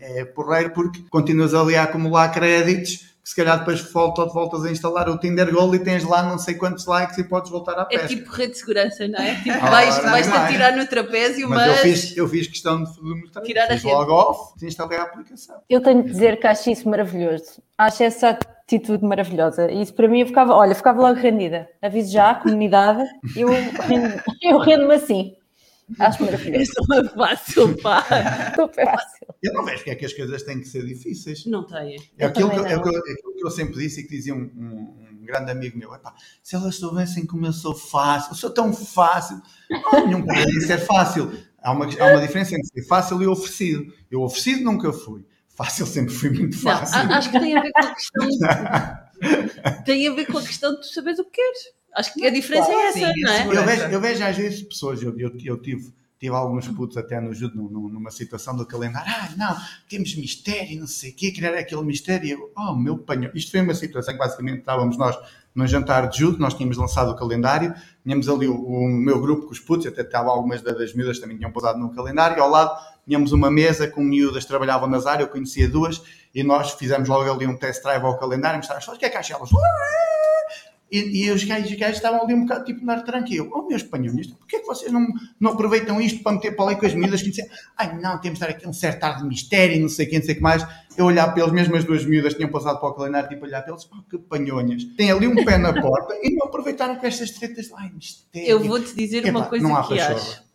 é, é porreiro porque continuas ali a acumular créditos, que se calhar depois volta, voltas a instalar o Tinder Gold e tens lá não sei quantos likes e podes voltar à É pesca. tipo rede de segurança, não é? Tipo, vais, não vais-te é? atirar no trapézio, mas. Mas, eu, fiz, eu fiz questão de de mostrar. Tirar a fiz rede. logo off, desinstalei a aplicação. Eu tenho de dizer que acho isso maravilhoso. Acho essa atitude maravilhosa. Isso para mim eu ficava, olha, ficava logo rendida. Aviso já a comunidade, eu rendo- eu rendo-me assim. Acho maravilhoso. Isso não é fácil, pá. Super fácil. Eu não vejo porque é que as coisas têm que ser difíceis. Não tem. É aquilo, que, é não. é aquilo que eu sempre disse e que dizia um, um- um grande amigo meu: "Epá, se elas soubessem como eu sou fácil, eu sou tão fácil, não nenhum em ser fácil. Há uma, há uma diferença entre ser fácil e oferecido. Eu oferecido nunca fui. Fácil sempre fui muito Não, fácil. a- acho que tem a ver com a questão. tem a ver com a questão de tu saberes o que queres. Acho que a diferença é essa, Sim, não é? Eu vejo, eu vejo às vezes pessoas, eu, eu, eu tive, tive alguns putos até no judo num- num- numa situação do calendário, ah, não, temos mistério, não sei o quê, criar aquele mistério. E Eu, oh, meu panho. Isto foi uma situação que basicamente estávamos nós num jantar de judo, nós tínhamos lançado o calendário, tínhamos ali o, o meu grupo com os putos, até estava algumas da- das miúdas também tinham pousado no calendário, e ao lado tínhamos uma mesa com miúdas que trabalhavam nas áreas, eu conhecia duas, e nós fizemos logo ali um test drive ao calendário, mostramos, o que é que acham elas? E, e os gajos, os gajos estavam ali um bocado tipo na tranquilo. Oh, meus espanhóis, porquê é que vocês não, não aproveitam isto para meter para ali com as miúdas que diziam, ai não, temos de dar aqui um certo ar de mistério, não sei quem, não sei o que mais. Eu olhar para eles, mesmo as duas miúdas tinham passado para o calendário, tipo, olhar para eles, oh, que panhonhas. Tem ali um pé na porta e não aproveitaram com estas tretas. Ai, mistério. Eu vou-te dizer Epá, uma coisa não há que acho.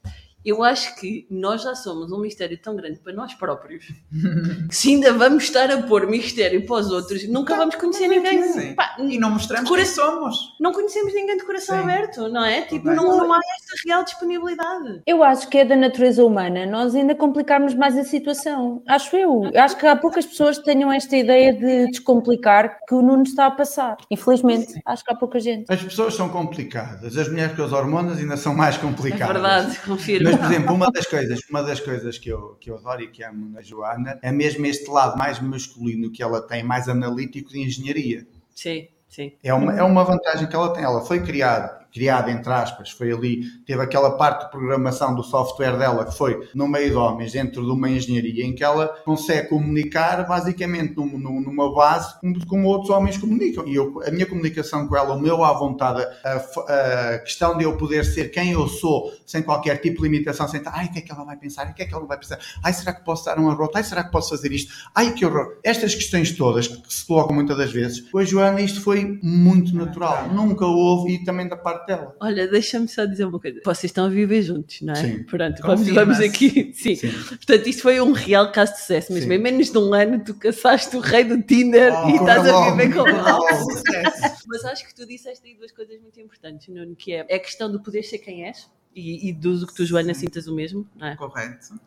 Eu acho que nós já somos um mistério tão grande para nós próprios que se ainda vamos estar a pôr mistério para os outros, nunca vamos conhecer ninguém. Sim. Pá, E não mostramos Cura- quem somos. não conhecemos ninguém de coração Sim. aberto, não é? Tipo, não, não há esta real disponibilidade. Eu acho que é da natureza humana nós ainda complicarmos mais a situação. Acho eu. Acho que há poucas pessoas que tenham esta ideia de descomplicar que o Nuno está a passar. Infelizmente, acho que há pouca gente. As pessoas são complicadas. As mulheres com as hormonas ainda são mais É complicadas. verdade, confirmo. Mas, por exemplo, uma das coisas, uma das coisas que, eu, que eu adoro e que amo na Joana é mesmo este lado mais masculino que ela tem, mais analítico de engenharia. Sim, sim. É uma, é uma vantagem que ela tem. Ela foi criada, criada entre aspas, foi ali, teve aquela parte de programação do software dela que foi no meio de homens, dentro de uma engenharia, em que ela consegue comunicar basicamente num- num- numa base como, como outros homens comunicam. E eu, a minha comunicação com ela, o meu à vontade, a, a questão de eu poder ser quem eu sou, sem qualquer tipo de limitação, sem ai, o que é que ela vai pensar? O que é que ela vai pensar? Ai, será que posso dar uma rota? Ai, será que posso fazer isto? Ai, que horror! Estas questões todas que se colocam muitas das vezes, a Joana isto foi muito natural. Nunca houve, e também da parte dela. Olha, deixa-me só dizer uma coisa. Vocês estão a viver juntos, não é? Sim. Pronto, vamos, vamos aqui. Sim. Sim. Portanto, isto foi um real caso de sucesso mesmo. Sim. Em menos de um ano, tu caçaste o rei do Tinder Oh, e estás a viver com ele. logo. Sucesso. Mas acho que tu disseste aí duas coisas muito importantes, Nuno, que é a questão do poder ser quem és. E, e do que tu, Joana, sintas o mesmo, não é? Correto.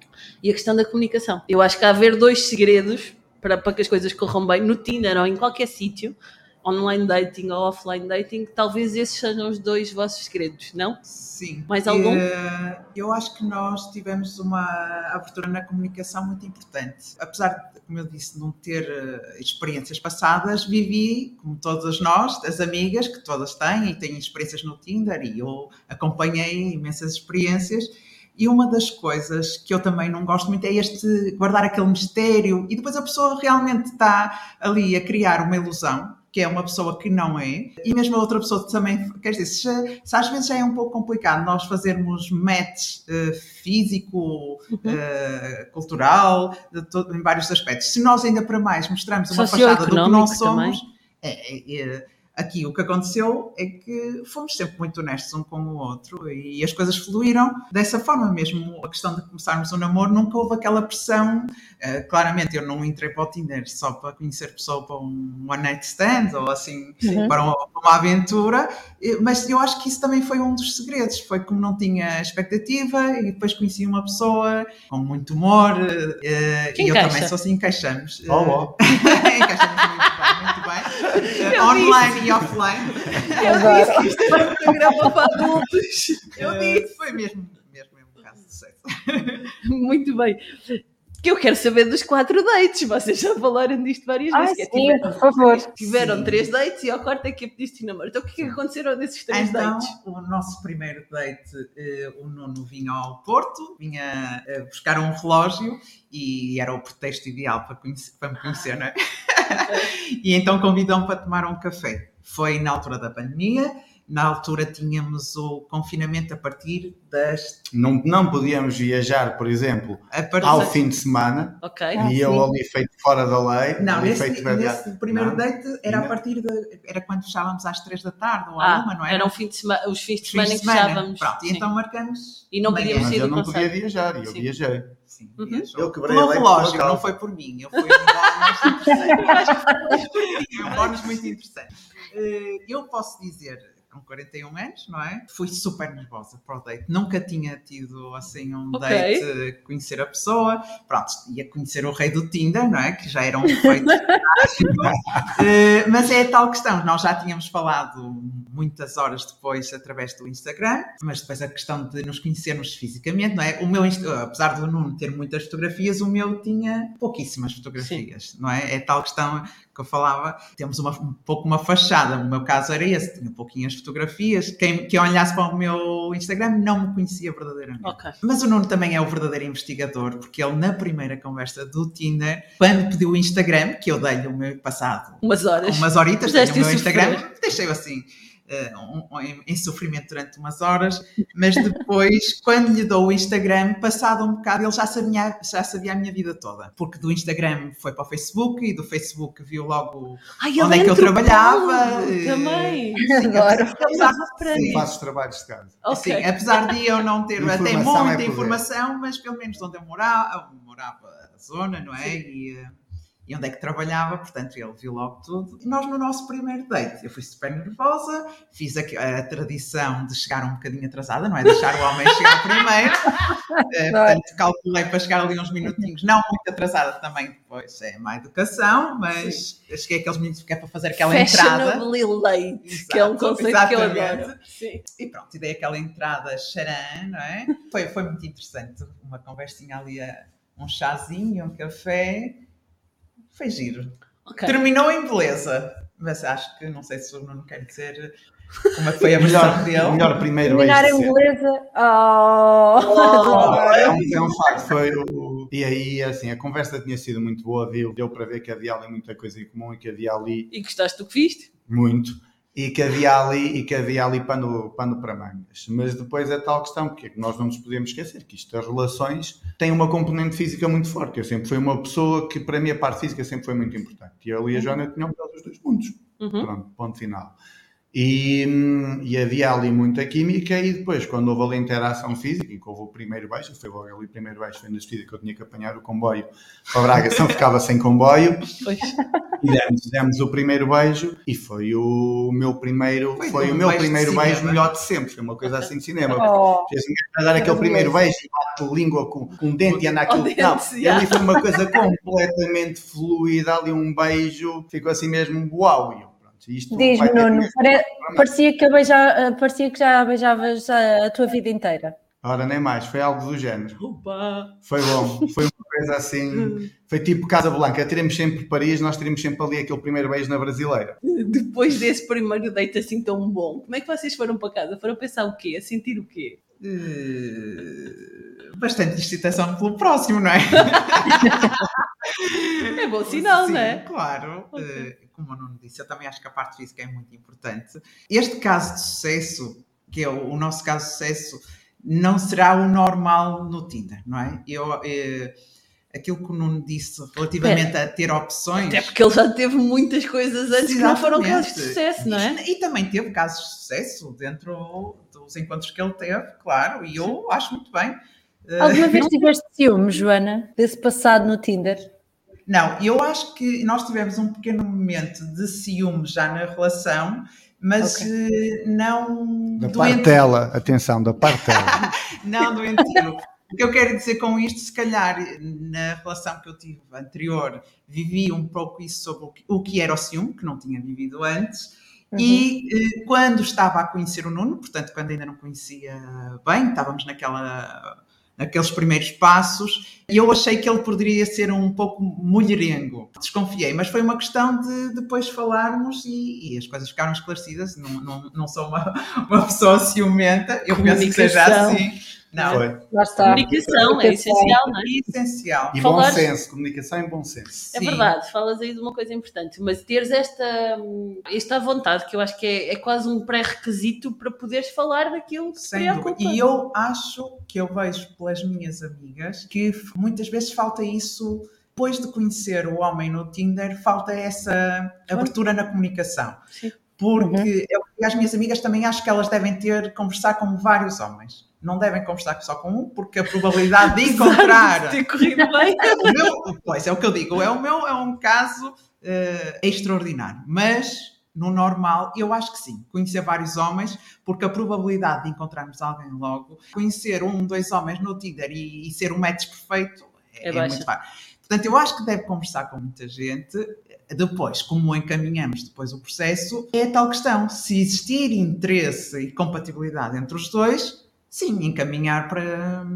E a questão da comunicação. Eu acho que há haver dois segredos para, para que as coisas corram bem no Tinder ou em qualquer sítio, online dating ou offline dating, talvez esses sejam os dois vossos segredos, não? Sim. Mais algum? Eh, eu acho que nós tivemos uma abertura na comunicação muito importante. Apesar de, como eu disse, não ter eh, experiências passadas, vivi, como todas nós, as amigas, que todas têm e têm experiências no Tinder, e eu acompanhei imensas experiências. E uma das coisas que eu também não gosto muito é este guardar aquele mistério e depois a pessoa realmente está ali a criar uma ilusão que é uma pessoa que não é, e mesmo a outra pessoa também, quer dizer, se, se às vezes já é um pouco complicado nós fazermos match eh, físico, eh, cultural, de todo- em vários aspectos. Se nós ainda para mais mostramos uma fachada do que não somos, é, é, é, aqui o que aconteceu é que fomos sempre muito honestos um com o outro e as coisas fluíram dessa forma mesmo. A questão de começarmos um namoro nunca houve aquela pressão. Eh, claramente eu não entrei para o Tinder só para conhecer pessoa para um one night stand ou assim Uhum. para uma, uma aventura, mas eu acho que isso também foi um dos segredos. Foi como não tinha expectativa e depois conheci uma pessoa com muito humor Que e eu encaixa. também sou assim, encaixamos. Oh, oh. encaixamos muito bem, muito bem. Eu online e offline. Eu disse que isto era um programa para adultos. Eu disse. Foi mesmo, mesmo, mesmo um caso de sucesso. Muito bem. Que eu quero saber dos quatro dates. Vocês já falaram disto várias Ah, vezes. é, sim, tiveram, por favor. tiveram Sim. três dates e ao quarto é que pediste namoro. Então o que é que aconteceram nesses três Então, dates? o nosso primeiro date, eh, o Nuno vinha ao Porto, vinha eh, buscar um relógio e era o pretexto ideal para, conhecer- para me conhecer, não é? e então convidou-me para tomar um café. Foi na altura da pandemia, na altura tínhamos o confinamento a partir das. Não, não podíamos viajar, por exemplo, A partir ao fim de semana, Ok. Ah, e eu sim. ali feito fora da lei. Não, nesse, nesse primeiro Não? date era a Ainda? partir de. Era quando fechávamos às três da tarde ou à Ah, uma, não era? eram fim de semana, os fins de Fins semana de em que fechávamos. Pronto, e Sim. então marcamos. E não podíamos Mas sair eu não podia viajar, e eu Sim. viajei. Sim, Uhum. Eu quebrei Pelo a lei por relógio, não foi por mim. Eu fui um bónus interessante. Um bónus muito interessante. Eh, Eu posso dizer, com 41 anos, não é? Fui super nervosa para o date. Nunca tinha tido assim um Ok. date, conhecer a pessoa. Pronto, ia conhecer o rei do Tinder, não é? Que já era um feito. Eh, mas é a tal questão, nós já tínhamos falado muitas horas depois através do Instagram, mas depois a questão de nos conhecermos fisicamente, não é? O meu, apesar do Nuno ter muitas fotografias, o meu tinha pouquíssimas fotografias, não é? É tal questão que eu falava, temos uma, um pouco uma fachada, o meu caso era esse, tinha pouquinhas fotografias, quem, quem olhasse para o meu Instagram não me conhecia verdadeiramente. Ok. Mas o Nuno também é o verdadeiro investigador, porque ele, na primeira conversa do Tinder, quando pediu o Instagram, que eu dei-lhe o meu passado Umas horas. umas horitas, o meu. Instagram, deixei-o assim. Eh, um- um- em, sofrimento durante umas horas, mas depois, quando lhe dou o Instagram, passado um bocado, ele já sabia, já sabia a minha vida toda. Porque do Instagram foi para o Facebook e do Facebook viu logo Ai, onde é que eu trabalhava, eh, Também. Apesar, para sim, mim. Faço os trabalhos de casa. Ok. Sim, apesar de eu não ter até é muita poder. informação, mas pelo menos de onde eu morava, eu morava a zona, não é? E, eh, e onde é que trabalhava, portanto ele viu logo tudo. E nós no nosso primeiro date, eu fui super nervosa, fiz a, a tradição de chegar um bocadinho atrasada, não é? Deixar o homem chegar primeiro. Eh, portanto, calculei para chegar ali uns minutinhos, não muito atrasada também, depois é má educação, mas cheguei aqueles minutos que é para fazer aquela entrada. Late, que é um Exato, conceito que eu adoro. Sim. E pronto, e dei aquela entrada charan, não é? Foi, foi muito interessante. Uma conversinha ali, a, um chazinho, um café. Foi giro. Ok. Terminou em beleza. Mas acho que, não sei se o Nuno quer dizer como é que foi a Melhor, dele. melhor primeiro. Terminar em beleza. Oh. É um, é um facto, foi o... E aí, assim, a conversa tinha sido muito boa, deu, deu para ver que havia ali muita coisa em comum e que havia ali E gostaste do que viste? muito e que havia ali e que havia ali pano, pano para mangas. Mas depois é tal questão, porque nós não nos podemos esquecer que isto, as relações têm uma componente física muito forte. Eu sempre fui uma pessoa que, para mim, a parte física sempre foi muito importante. E eu e a Joana tinham os dois mundos. Uhum. Pronto, ponto final. E, hum, e havia ali muita química e depois, quando houve ali interação física, em que houve o primeiro beijo, foi logo ali o primeiro beijo, foi na despedida que eu tinha que apanhar o comboio para Braga, senão ficava sem comboio, Pois. e demos, demos o primeiro beijo e foi o meu primeiro, Foi foi, um o meu beijo de primeiro beijo melhor de sempre, foi uma coisa assim de cinema. Oh. Gajo a dar aquele primeiro beijo e bate língua com, com um dente e anda aquilo. Dente, Não, já. ali foi uma coisa completamente fluida, ali um beijo, ficou assim mesmo uau. Isto Diz-me, Nuno, pare- parecia que, beija- parecia que já beijavas a, a tua vida inteira. Ora, nem mais, foi algo do género. Opa! Foi bom, foi uma coisa assim. Foi tipo Casa Blanca, teremos sempre Paris, nós teremos sempre ali aquele primeiro beijo na brasileira. Depois desse primeiro date assim tão bom, como é que vocês foram para casa? Foram pensar o quê? A sentir o quê? Eh, Bastante excitação pelo próximo, não é? É bom sinal, Sim, não é? Claro. Ok. Eh, como o Nuno disse, eu também acho que a parte física é muito importante. Este caso de sucesso, que é o, o nosso caso de sucesso, não será o normal no Tinder, não é? Eu, eh, aquilo que o Nuno disse relativamente a ter opções. Até porque ele já teve muitas coisas antes que não foram casos de Exatamente. sucesso, não é? E, e também teve casos de sucesso dentro dos encontros que ele teve, claro, e eu acho muito bem. Eh, Alguma vez tiveste ciúme, Joana, desse passado no Tinder? Não, eu acho que nós tivemos um pequeno momento de ciúme já na relação, mas eh, não Da partela, atenção, da partela. Não doentio. O que eu quero dizer com isto, se calhar na relação que eu tive anterior, vivi um pouco isso sobre o que, o que era o ciúme, que não tinha vivido antes. E eh, quando estava a conhecer o Nuno, portanto, quando ainda não conhecia bem, estávamos naquela naqueles primeiros passos, e eu achei que ele poderia ser um pouco mulherengo. Desconfiei, mas foi uma questão de depois falarmos e, e as coisas ficaram esclarecidas. Não, não, não sou uma, uma pessoa ciumenta, eu penso que seja assim. Não, Foi. Comunicação é essencial, não é? é essencial. E Falar- bom senso, comunicação e bom senso. É Sim. verdade, falas aí de uma coisa importante, mas teres esta, esta vontade, que eu acho que é, é quase um pré-requisito para poderes falar daquilo que te Sem dúvida. preocupa. E eu acho que eu vejo pelas minhas amigas que muitas vezes falta isso. Depois de conhecer o homem no Tinder, falta essa abertura na comunicação. Sim. Porque eu, e as minhas amigas também acho que elas devem ter conversar com vários homens. Não devem conversar só com um, porque a probabilidade de encontrar Ter corrido bem. o meu, pois é o que eu digo, é o meu é um caso eh, extraordinário, mas no normal eu acho que sim, conhecer vários homens, porque a probabilidade de encontrarmos alguém logo, conhecer um, dois homens no Tinder e, e ser um match perfeito É é, baixa. muito raro. Portanto, eu acho que deve conversar com muita gente. Depois, como encaminhamos depois o processo, é a tal questão. Se existir interesse e compatibilidade entre os dois, sim, encaminhar para,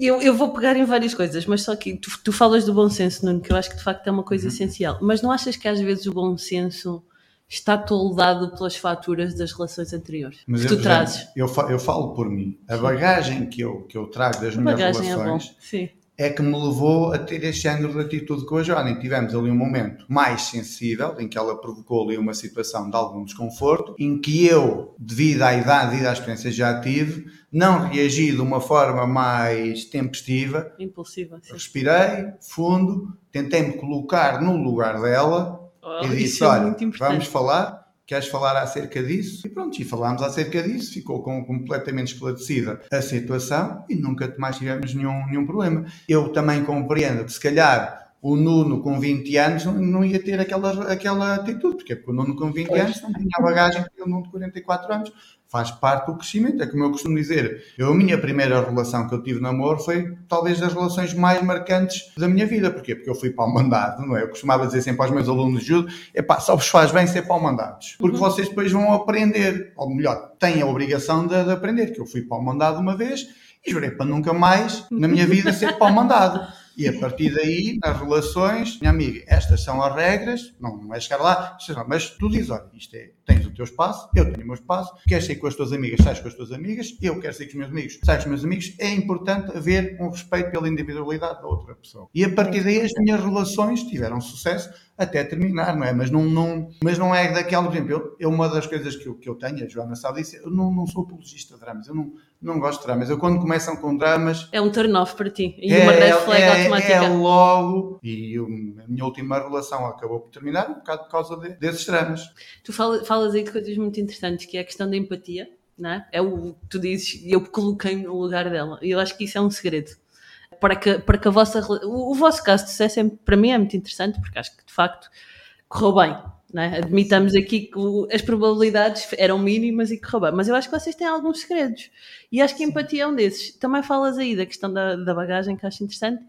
Eu, eu vou pegar em várias coisas, mas só que tu, tu falas do bom senso, Nuno, que eu acho que de facto é uma coisa essencial. Mas não achas que às vezes o bom senso está toldado pelas faturas das relações anteriores? Mas que eu, tu trazes. Eu, eu falo por mim. A bagagem que eu, que eu trago das A minhas bagagem é bom. relações Sim. É que me levou a ter este género de atitude com a Joana. E tivemos ali um momento mais sensível, em que ela provocou ali uma situação de algum desconforto, em que eu, devido à idade e à experiência que já tive, não reagi de uma forma mais tempestiva. Impulsiva. Sim. Respirei fundo, tentei me colocar no lugar dela Oh, e disse: é Olha, vamos falar. Queres falar acerca disso? E pronto, e falámos acerca disso, ficou com, completamente esclarecida a situação e nunca mais tivemos nenhum, nenhum problema. Eu também compreendo que se calhar o Nuno com 20 anos não, ia ter aquela, aquela atitude, porque, porque o Nuno com 20 anos não tinha a bagagem que o Nuno de 44 anos. Faz parte do crescimento, é como eu costumo dizer. Eu, a minha primeira relação que eu tive de namoro foi talvez das relações mais marcantes da minha vida. Porquê? Porque eu fui para o mandado, não é? Eu costumava dizer sempre aos meus alunos de judo, epá, só vos faz bem ser para o mandados. Porque vocês depois vão aprender, ou melhor, têm a obrigação de, de aprender, que eu fui para o mandado uma vez e jurei para nunca mais na minha vida ser para o mandado. E a partir daí, nas relações, minha amiga, estas são as regras, não, não é chegar lá, mas tu dizes, olha, isto é, tens o teu espaço, eu tenho o meu espaço, queres sair com as tuas amigas, sais com as tuas amigas, eu quero sair com os meus amigos, sais com os meus amigos, é importante haver um respeito pela individualidade da outra pessoa. E a partir daí as minhas relações tiveram sucesso até terminar, não é? Mas não, não, mas não é daquela, por exemplo, eu, eu- uma das coisas que eu, que eu tenho, a Joana sabe disso, eu não, não sou apologista de dramas, eu não, não gosto de dramas. Eu quando começam com dramas, É um turn off para ti. E uma red flag automática. é logo. E eu- a minha última relação acabou por terminar um bocado por causa de- desses dramas. Tu fala- falas aí de coisas muito interessantes, que é a questão da empatia, não é? É o que tu dizes, e eu coloquei no lugar dela. E eu acho que isso é um segredo. Para que, para que a vossa. O, o vosso caso de sucesso, é, para mim, é muito interessante, porque acho que de facto correu bem. É? Admitamos aqui que as probabilidades eram mínimas e correu bem. Mas eu acho que vocês têm alguns segredos. E acho que a empatia é um desses. Também falas aí da questão da, da bagagem, que acho interessante.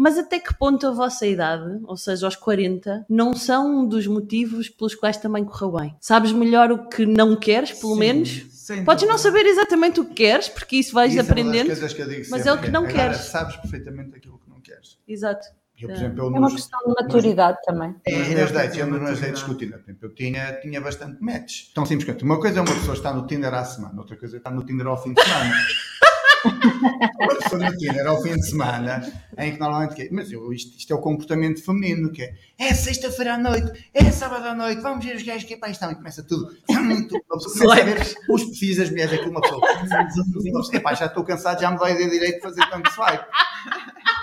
Mas até que ponto a vossa idade, ou seja, aos 40, não são um dos motivos pelos quais também correu bem? Sabes melhor o que não queres, pelo Sim, menos? sem Podes não saber exatamente o que queres, porque isso vais Isso é uma das aprendendo. coisas que eu digo mas sempre, é o que não Agora, queres. sabes perfeitamente aquilo que não queres. Exato. Eu, por É. exemplo, eu É uma nos, questão de maturidade também. É, nos meus para dates, eu nos maturidade. dates discutindo, por exemplo, eu tinha, tinha bastante matches. Tão simples quanto. Uma coisa é uma pessoa estar no Tinder à semana, outra coisa é estar no Tinder ao fim de semana. Tinder ao fim de semana, em que normalmente. que- Mas eu, isto, isto é o comportamento feminino, que é é sexta-feira à noite, é sábado à noite, vamos ver os gajos que é pá, estão, e começa tudo. tudo. Uma pessoa começa a ver os perfis das mulheres, aquilo, uma pessoa. Epá, já estou cansado, já me dói de direito de fazer tanto swipe.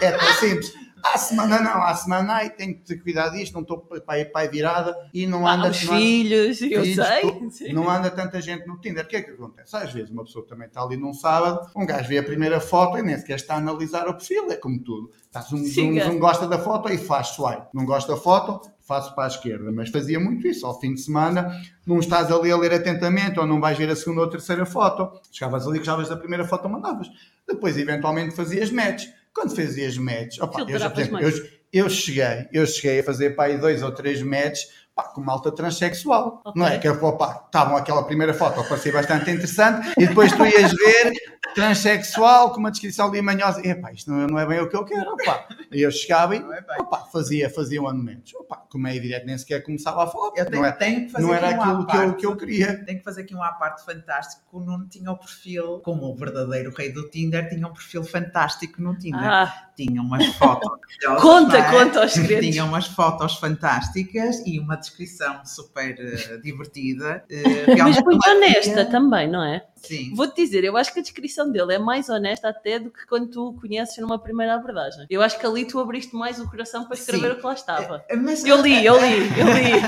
É tão simples. À semana não, à semana ai, tenho que ter cuidado disto, não estou pai, pai virada e não Ah, anda os não anda- filhos, eu filhos, sei. sim. Não anda tanta gente no Tinder. O que é que acontece? Às vezes uma pessoa também está ali num sábado, um gajo vê a primeira foto e nem sequer está a analisar o perfil, é como tudo. Está zoom, zoom, Siga. zoom, gosta da foto e faz swipe. Não gosta da foto, faço para a esquerda. Mas fazia muito isso. Ao fim de semana, não estás ali a ler atentamente ou não vais ver a segunda ou a terceira foto. Chegavas ali, gostavas da primeira foto, mandavas. Depois, eventualmente, fazias match. Quando fazias match, opa, eu, já, exemplo, eu, eu cheguei, eu cheguei a fazer para aí dois ou três matches pá, com malta transexual, Ok. não é? Que pá, estavam aquela primeira foto, parecia bastante interessante, e depois tu ias ver transexual com uma descrição ali manhosa, e pá, isto não, não é bem o que eu quero, pá. E eu chegava e, é opá, fazia, fazia um anumentos. Opá, como é evidente, nem sequer começava a falar, Eu tenho, não, é, tenho que fazer não era aqui um aquilo que eu, que eu queria. Tenho que fazer aqui um à parte fantástico. que O Nuno tinha o perfil, como o verdadeiro rei do Tinder, tinha um perfil fantástico no Tinder. Ah, Tinha umas fotos. conta, é? conta os segredos. Tinha umas fotos fantásticas e uma descrição super eh, divertida. eh, Mas muito honesta também, não é? Sim. Vou-te dizer, eu acho que a descrição dele é mais honesta até do que quando tu o conheces numa primeira abordagem. Eu acho que ali tu abriste mais o coração para escrever Sim. o que lá estava. Mas, Eu li, eu li, eu li.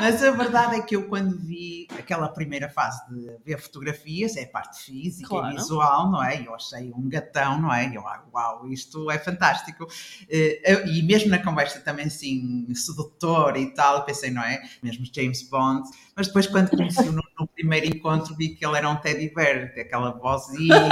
Mas a verdade é que eu, quando vi aquela primeira fase de ver fotografias, é a parte física Claro. e visual, não é? Eu achei um gatão, não é? Eu, ah, uau, isto é fantástico. Eh, E mesmo na conversa também, assim, sedutor e tal, pensei, não é? Mesmo James Bond. Mas depois, quando conheci-o no, no primeiro encontro, vi que ele era um teddy bear, aquela vozinha,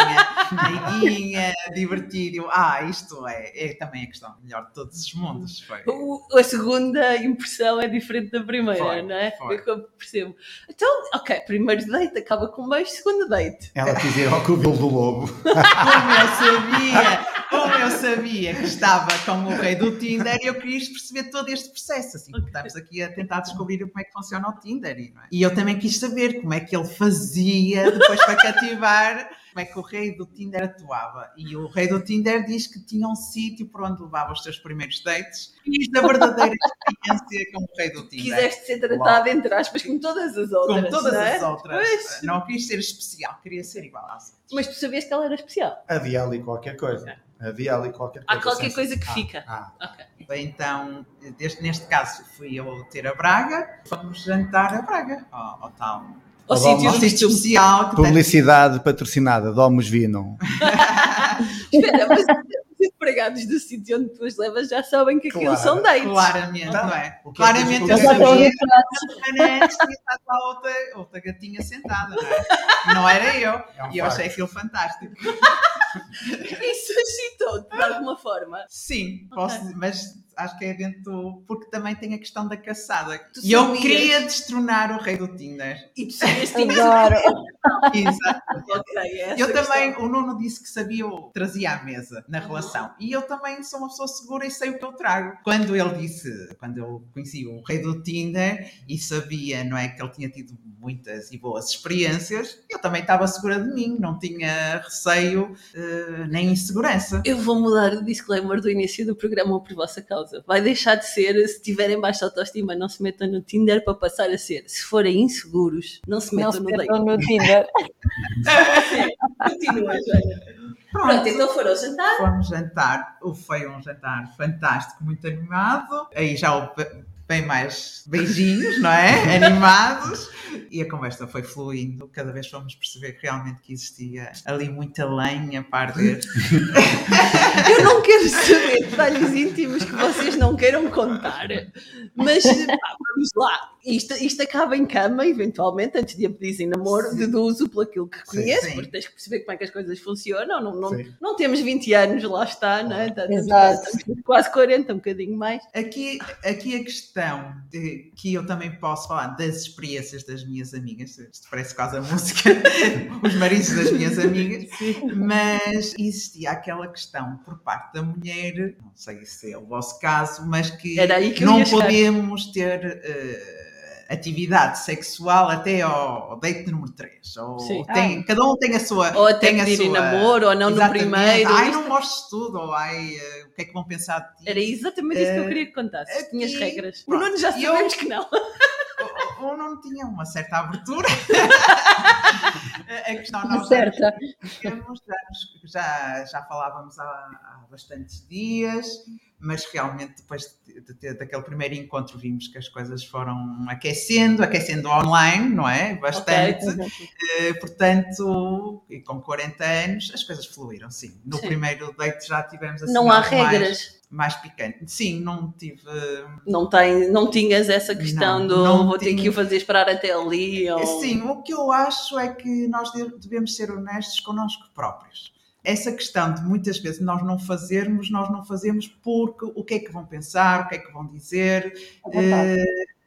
meiguinha, divertido. Ah, isto é, é também a questão melhor de todos os mundos. Foi. O- a segunda impressão é diferente da primeira, Foi, não é? foi. É que eu percebo. Então, ok, primeiro date acaba com um beijo, segundo date. Ela quis ir ao cabelo do lobo. Como eu sabia, como eu sabia que estava com o rei do Tinder, eu quis perceber todo este processo. Assim, porque estamos aqui a tentar descobrir como é que funciona o Tinder. E, não é? E eu também quis saber como é que ele fazia depois para cativar, como é que o rei do Tinder atuava. E o rei do Tinder diz que tinha um sítio por onde levava os seus primeiros dates. E isto é a verdadeira experiência com o rei do Tinder. Quiseste ser tratada, entre aspas, como todas as outras. Como todas não é? as outras. Pois. Não quis ser especial, queria ser igual às outras. Mas tu sabias que ela era especial. Havia ali qualquer coisa. Havia ali qualquer coisa. Há qualquer coisa que Ah, fica. ah. Ok. Então, desde, neste caso, fui eu ter a Braga, fomos jantar a Braga, ao, ao tal. Ao sítio sítio especial que tem- Publicidade patrocinada, Domus Vinum. Espera, mas os empregados do sítio onde tu as levas já sabem que aquilo Claro, são dates. Claramente, Então, não é? o que é Claramente eu sabia que antes tinha estado lá outra, outra gatinha sentada, não é? Não era eu. É um e eu achei aquilo fantástico. Isso agitou-te de alguma forma. Sim, posso, mas acho que é dentro do. Porque também tem a questão da caçada. Tu E eu sabias? queria destronar o rei do Tinder. E tu sabias que tinhas Adoro. Exato. Ok, é essa Eu questão. também, o Nuno disse que sabia o que trazia à mesa na relação. E eu também sou uma pessoa segura e sei o que eu trago. Quando ele disse, quando eu conheci o rei do Tinder e sabia, não é, que ele tinha tido muitas e boas experiências, eu também estava segura de mim, não tinha receio eh, nem insegurança. Eu vou mudar o disclaimer do início do programa por vossa causa. Vai deixar de ser, se tiverem baixa autoestima, não se metam no Tinder para passar a ser. Se forem inseguros, não se Não metam se no date. metam no Tinder. Continua, Joana. Pronto, então foram jantar. Fomos jantar, o- foi um jantar fantástico, muito animado. Aí já houve bem mais beijinhos, não é? Animados. E a conversa foi fluindo, cada vez fomos perceber que realmente que existia ali muita lenha para arder. Eu não quero saber detalhes íntimos que vocês não queiram contar, mas pá, vamos lá. Isto, isto acaba em cama, eventualmente, antes de a pedissem namoro, deduzo por aquilo que Sim, conheço, sim. porque tens que perceber como é que as coisas funcionam. Não, não, Sim. não temos 20 anos, lá está, não é? Estamos- Exato. estamos quase 40, um bocadinho mais. Aqui, aqui a questão de, que eu também posso falar das experiências das minhas amigas, isto parece quase a música, os maridos das minhas amigas, mas existia aquela questão por parte da mulher, não sei se é o vosso caso, mas que que não podemos ter eh, atividade sexual até ao, ao date número 3. Ou Sim. tem- Cada um tem a sua. Ou até tem a pedirem sua- namoro, ou não no primeiro. Ai, Isto- não mostres tudo, ou ai, eh, o que é que vão pensar de ti? Era exatamente isso que eu Eh, queria que contasses. aqui- Tinhas regras. O Pronto. Nuno já E eu- sabemos que não. Ou, não tinha uma certa abertura. a questão nós Certa. temos, já, já, falávamos há, há bastantes dias, mas realmente depois de, de ter daquele primeiro encontro vimos que as coisas foram aquecendo, aquecendo online, não é? Bastante. Eh, portanto, e com 40 anos, as coisas fluíram, sim. No Sim. primeiro date já tivemos assim Não há algo mais- regras. Mais, picante. Sim, não tive. Não, tem, não tinhas essa questão Não, do não vou ter tinha. que o fazer esperar até ali. Ou... Sim, o que eu acho é que nós de- devemos ser honestos connosco próprios. essa questão de muitas vezes nós não fazermos, nós não fazemos porque o que é que vão pensar, o que é que vão dizer. É.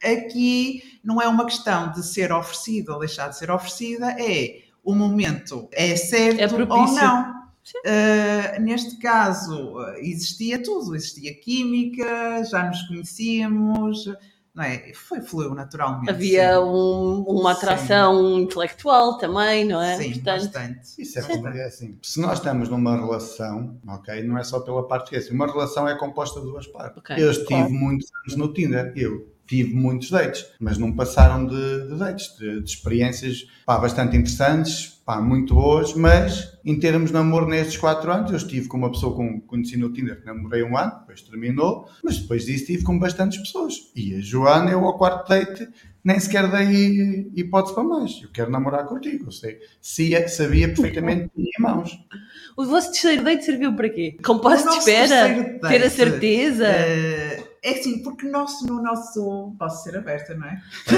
Eh, aqui não é uma questão de ser oferecida ou deixar de ser oferecida, é o momento é certo É ou não. Uh, neste caso existia tudo, existia química, já nos conhecíamos, não é? Foi, fluiu naturalmente. Havia sim. um- uma atração intelectual também, não é? Sim, Portanto, bastante. Isso é, como é assim. Se nós estamos numa relação, ok, não é só pela parte que é assim. Uma relação é composta de duas partes. Ok. Eu estive Claro. muitos anos no Tinder. Eu tive muitos dates, mas não passaram de, de dates, de, de experiências pá, bastante interessantes, pá, muito boas, mas em termos de namoro nestes quatro anos, eu estive com uma pessoa que conheci no Tinder, que namorei um ano, depois terminou, mas depois disso estive com bastantes pessoas. E a Joana, eu ao quarto date, nem sequer dei hipótese para mais. Eu quero namorar contigo, eu sei. Se- sabia perfeitamente que tinha mãos. o vosso terceiro date serviu para quê? Compasso de espera? Ter a certeza? eh, é assim, porque nosso, no nosso. Posso ser aberta, não é?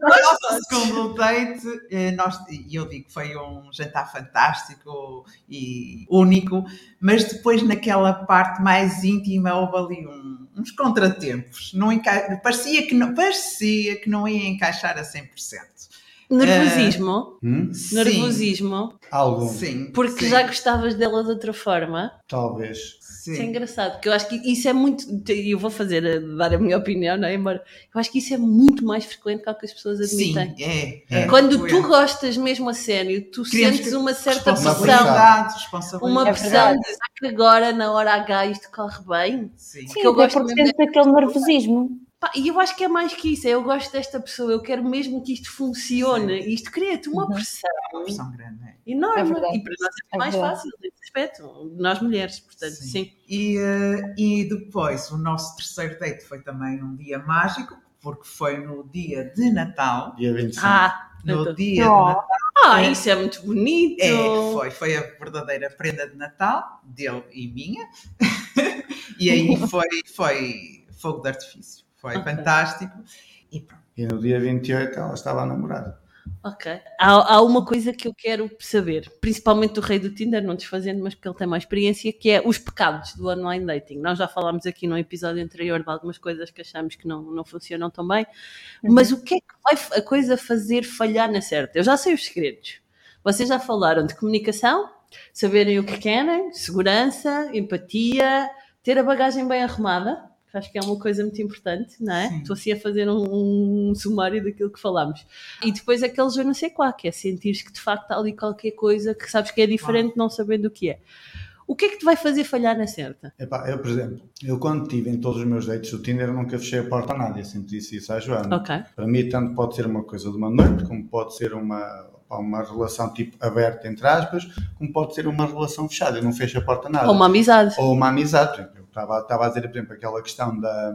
no nosso segundo date, eh, nós, e eu digo que foi um jantar fantástico e único, mas depois naquela parte mais íntima houve ali um- uns contratempos. Não enca... parecia, que não, parecia que não ia encaixar a 100%. Nervosismo? Hum? Nervosismo? Algum, Sim. Porque sim, já gostavas dela de outra forma? talvez. sim. Isso é engraçado, porque eu acho que isso é muito. E eu vou fazer, a- dar a minha opinião, não é? Embora eu acho que isso é muito mais frequente que o que as pessoas Sim, admitem. é. É. é Quando Foi. tu gostas mesmo a sério, tu Queremos sentes uma certa pressão. responsabilidade. Uma É pressão verdade. de será que agora, na hora H, isto corre bem? Sim. Sim, que eu gosto porque sentes aquele nervosismo. Pá, e eu acho que é mais que isso, é eu gosto desta pessoa, eu quero mesmo que isto funcione. E isto cria-te uma Uhum. pressão Uma pressão grande, é. enorme. É e para nós é, É mais verdade. fácil nesse aspecto, nós mulheres, portanto, Sim. sim. E, eh, e depois, o nosso terceiro date foi também um dia mágico, porque foi no dia de Natal. Dia 25. Ah, No então- dia Oh. de Natal. ah, isso é muito bonito. É, foi, foi a verdadeira prenda de Natal, dele e minha. e aí foi, foi fogo de artifício. Foi Ok. fantástico. E pronto. E no dia 28 ela estava a namorar. Ok. Há, há uma coisa que eu quero saber, principalmente do rei do Tinder, não desfazendo, mas porque ele tem mais experiência, que é os pecados do online dating. Nós já falámos aqui no episódio anterior de algumas coisas que achamos que não, não funcionam tão bem, mas o que é que vai a coisa fazer falhar na certa? Eu já sei os segredos. Vocês já falaram de comunicação, saberem o que querem, segurança, empatia, ter a bagagem bem arrumada, acho que é uma coisa muito importante, não é? Sim. Estou assim a fazer um, um sumário daquilo que falámos. E depois aquele eu não sei qual, que é sentir que de facto há ali qualquer coisa que sabes que é diferente, não sabendo o que é. O que é que te vai fazer falhar na certa? Epá, eu, por exemplo, eu quando tive em todos os meus dates do Tinder, nunca fechei a porta a nada. Eu sempre disse isso à Joana. Ok. Para mim, tanto pode ser uma coisa de uma noite, como pode ser uma, uma relação tipo aberta, entre aspas, como pode ser uma relação fechada. Não fecho a porta a nada. Ou uma amizade. Ou uma amizade, por exemplo. Eu estava, estava a dizer, por exemplo, aquela questão da,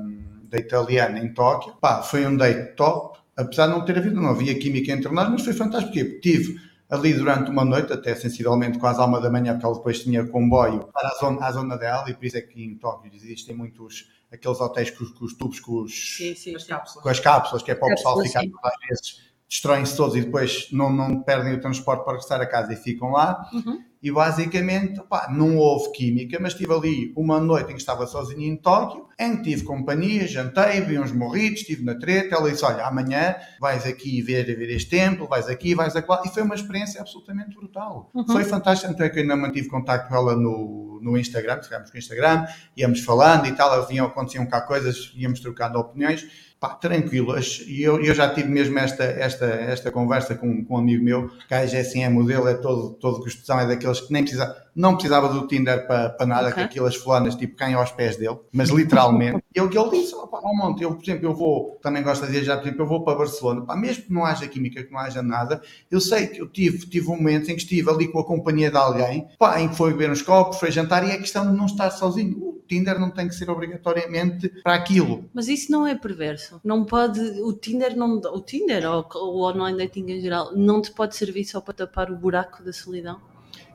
da italiana em Tóquio. Pá, foi um date top, apesar de não ter havido, não havia química entre nós, mas foi fantástico. Porque tive ali durante uma noite, até sensivelmente quase à uma da manhã, porque ela depois tinha comboio para a zona, à zona dela, e por isso é que em Tóquio existem muitos aqueles hotéis com, os- com os tubos, com os, Sim, sim, As sim. cápsulas. com as cápsulas, que é para o pessoal ficar sim. às vezes destroem-se todos e depois não, não perdem o transporte para regressar a casa e ficam lá. Uhum. E basicamente, não houve química, mas tive ali uma noite em que estava sozinho em Tóquio, em que tive companhia, jantei, vi uns morritos, estive na treta. Ela disse: Olha, amanhã vais aqui ver, ver este templo, vais aqui, vais acolá. E foi uma experiência absolutamente brutal. Uhum. Foi fantástico. Tanto é que eu ainda mantive contato com ela no, no Instagram, ficámos com o Instagram, íamos falando e tal, vinham, aconteciam cá coisas, íamos trocando opiniões. Pá, tranquilas. E eu, eu já tive mesmo esta, esta, esta conversa com, com um amigo meu, que a assim é modelo, é todo, todo gostosão, é daqueles que nem precisa, não precisava do Tinder para, para nada, Ok. que aquelas fulanas tipo caem aos pés dele, mas literalmente. e o que ele disse, opa, ao monte, eu, por exemplo, eu vou, também gosto de viajar, por exemplo, eu vou para Barcelona, pá, mesmo que não haja química, que não haja nada, eu sei que eu tive, tive um momento em que estive ali com a companhia de alguém, pá, em que foi beber uns copos, foi jantar, e é questão de não estar sozinho. O Tinder não tem que ser obrigatoriamente para aquilo. Mas isso não é perverso. Não pode. O Tinder não. O Tinder ou o online dating em geral não te pode servir só para tapar o buraco da solidão.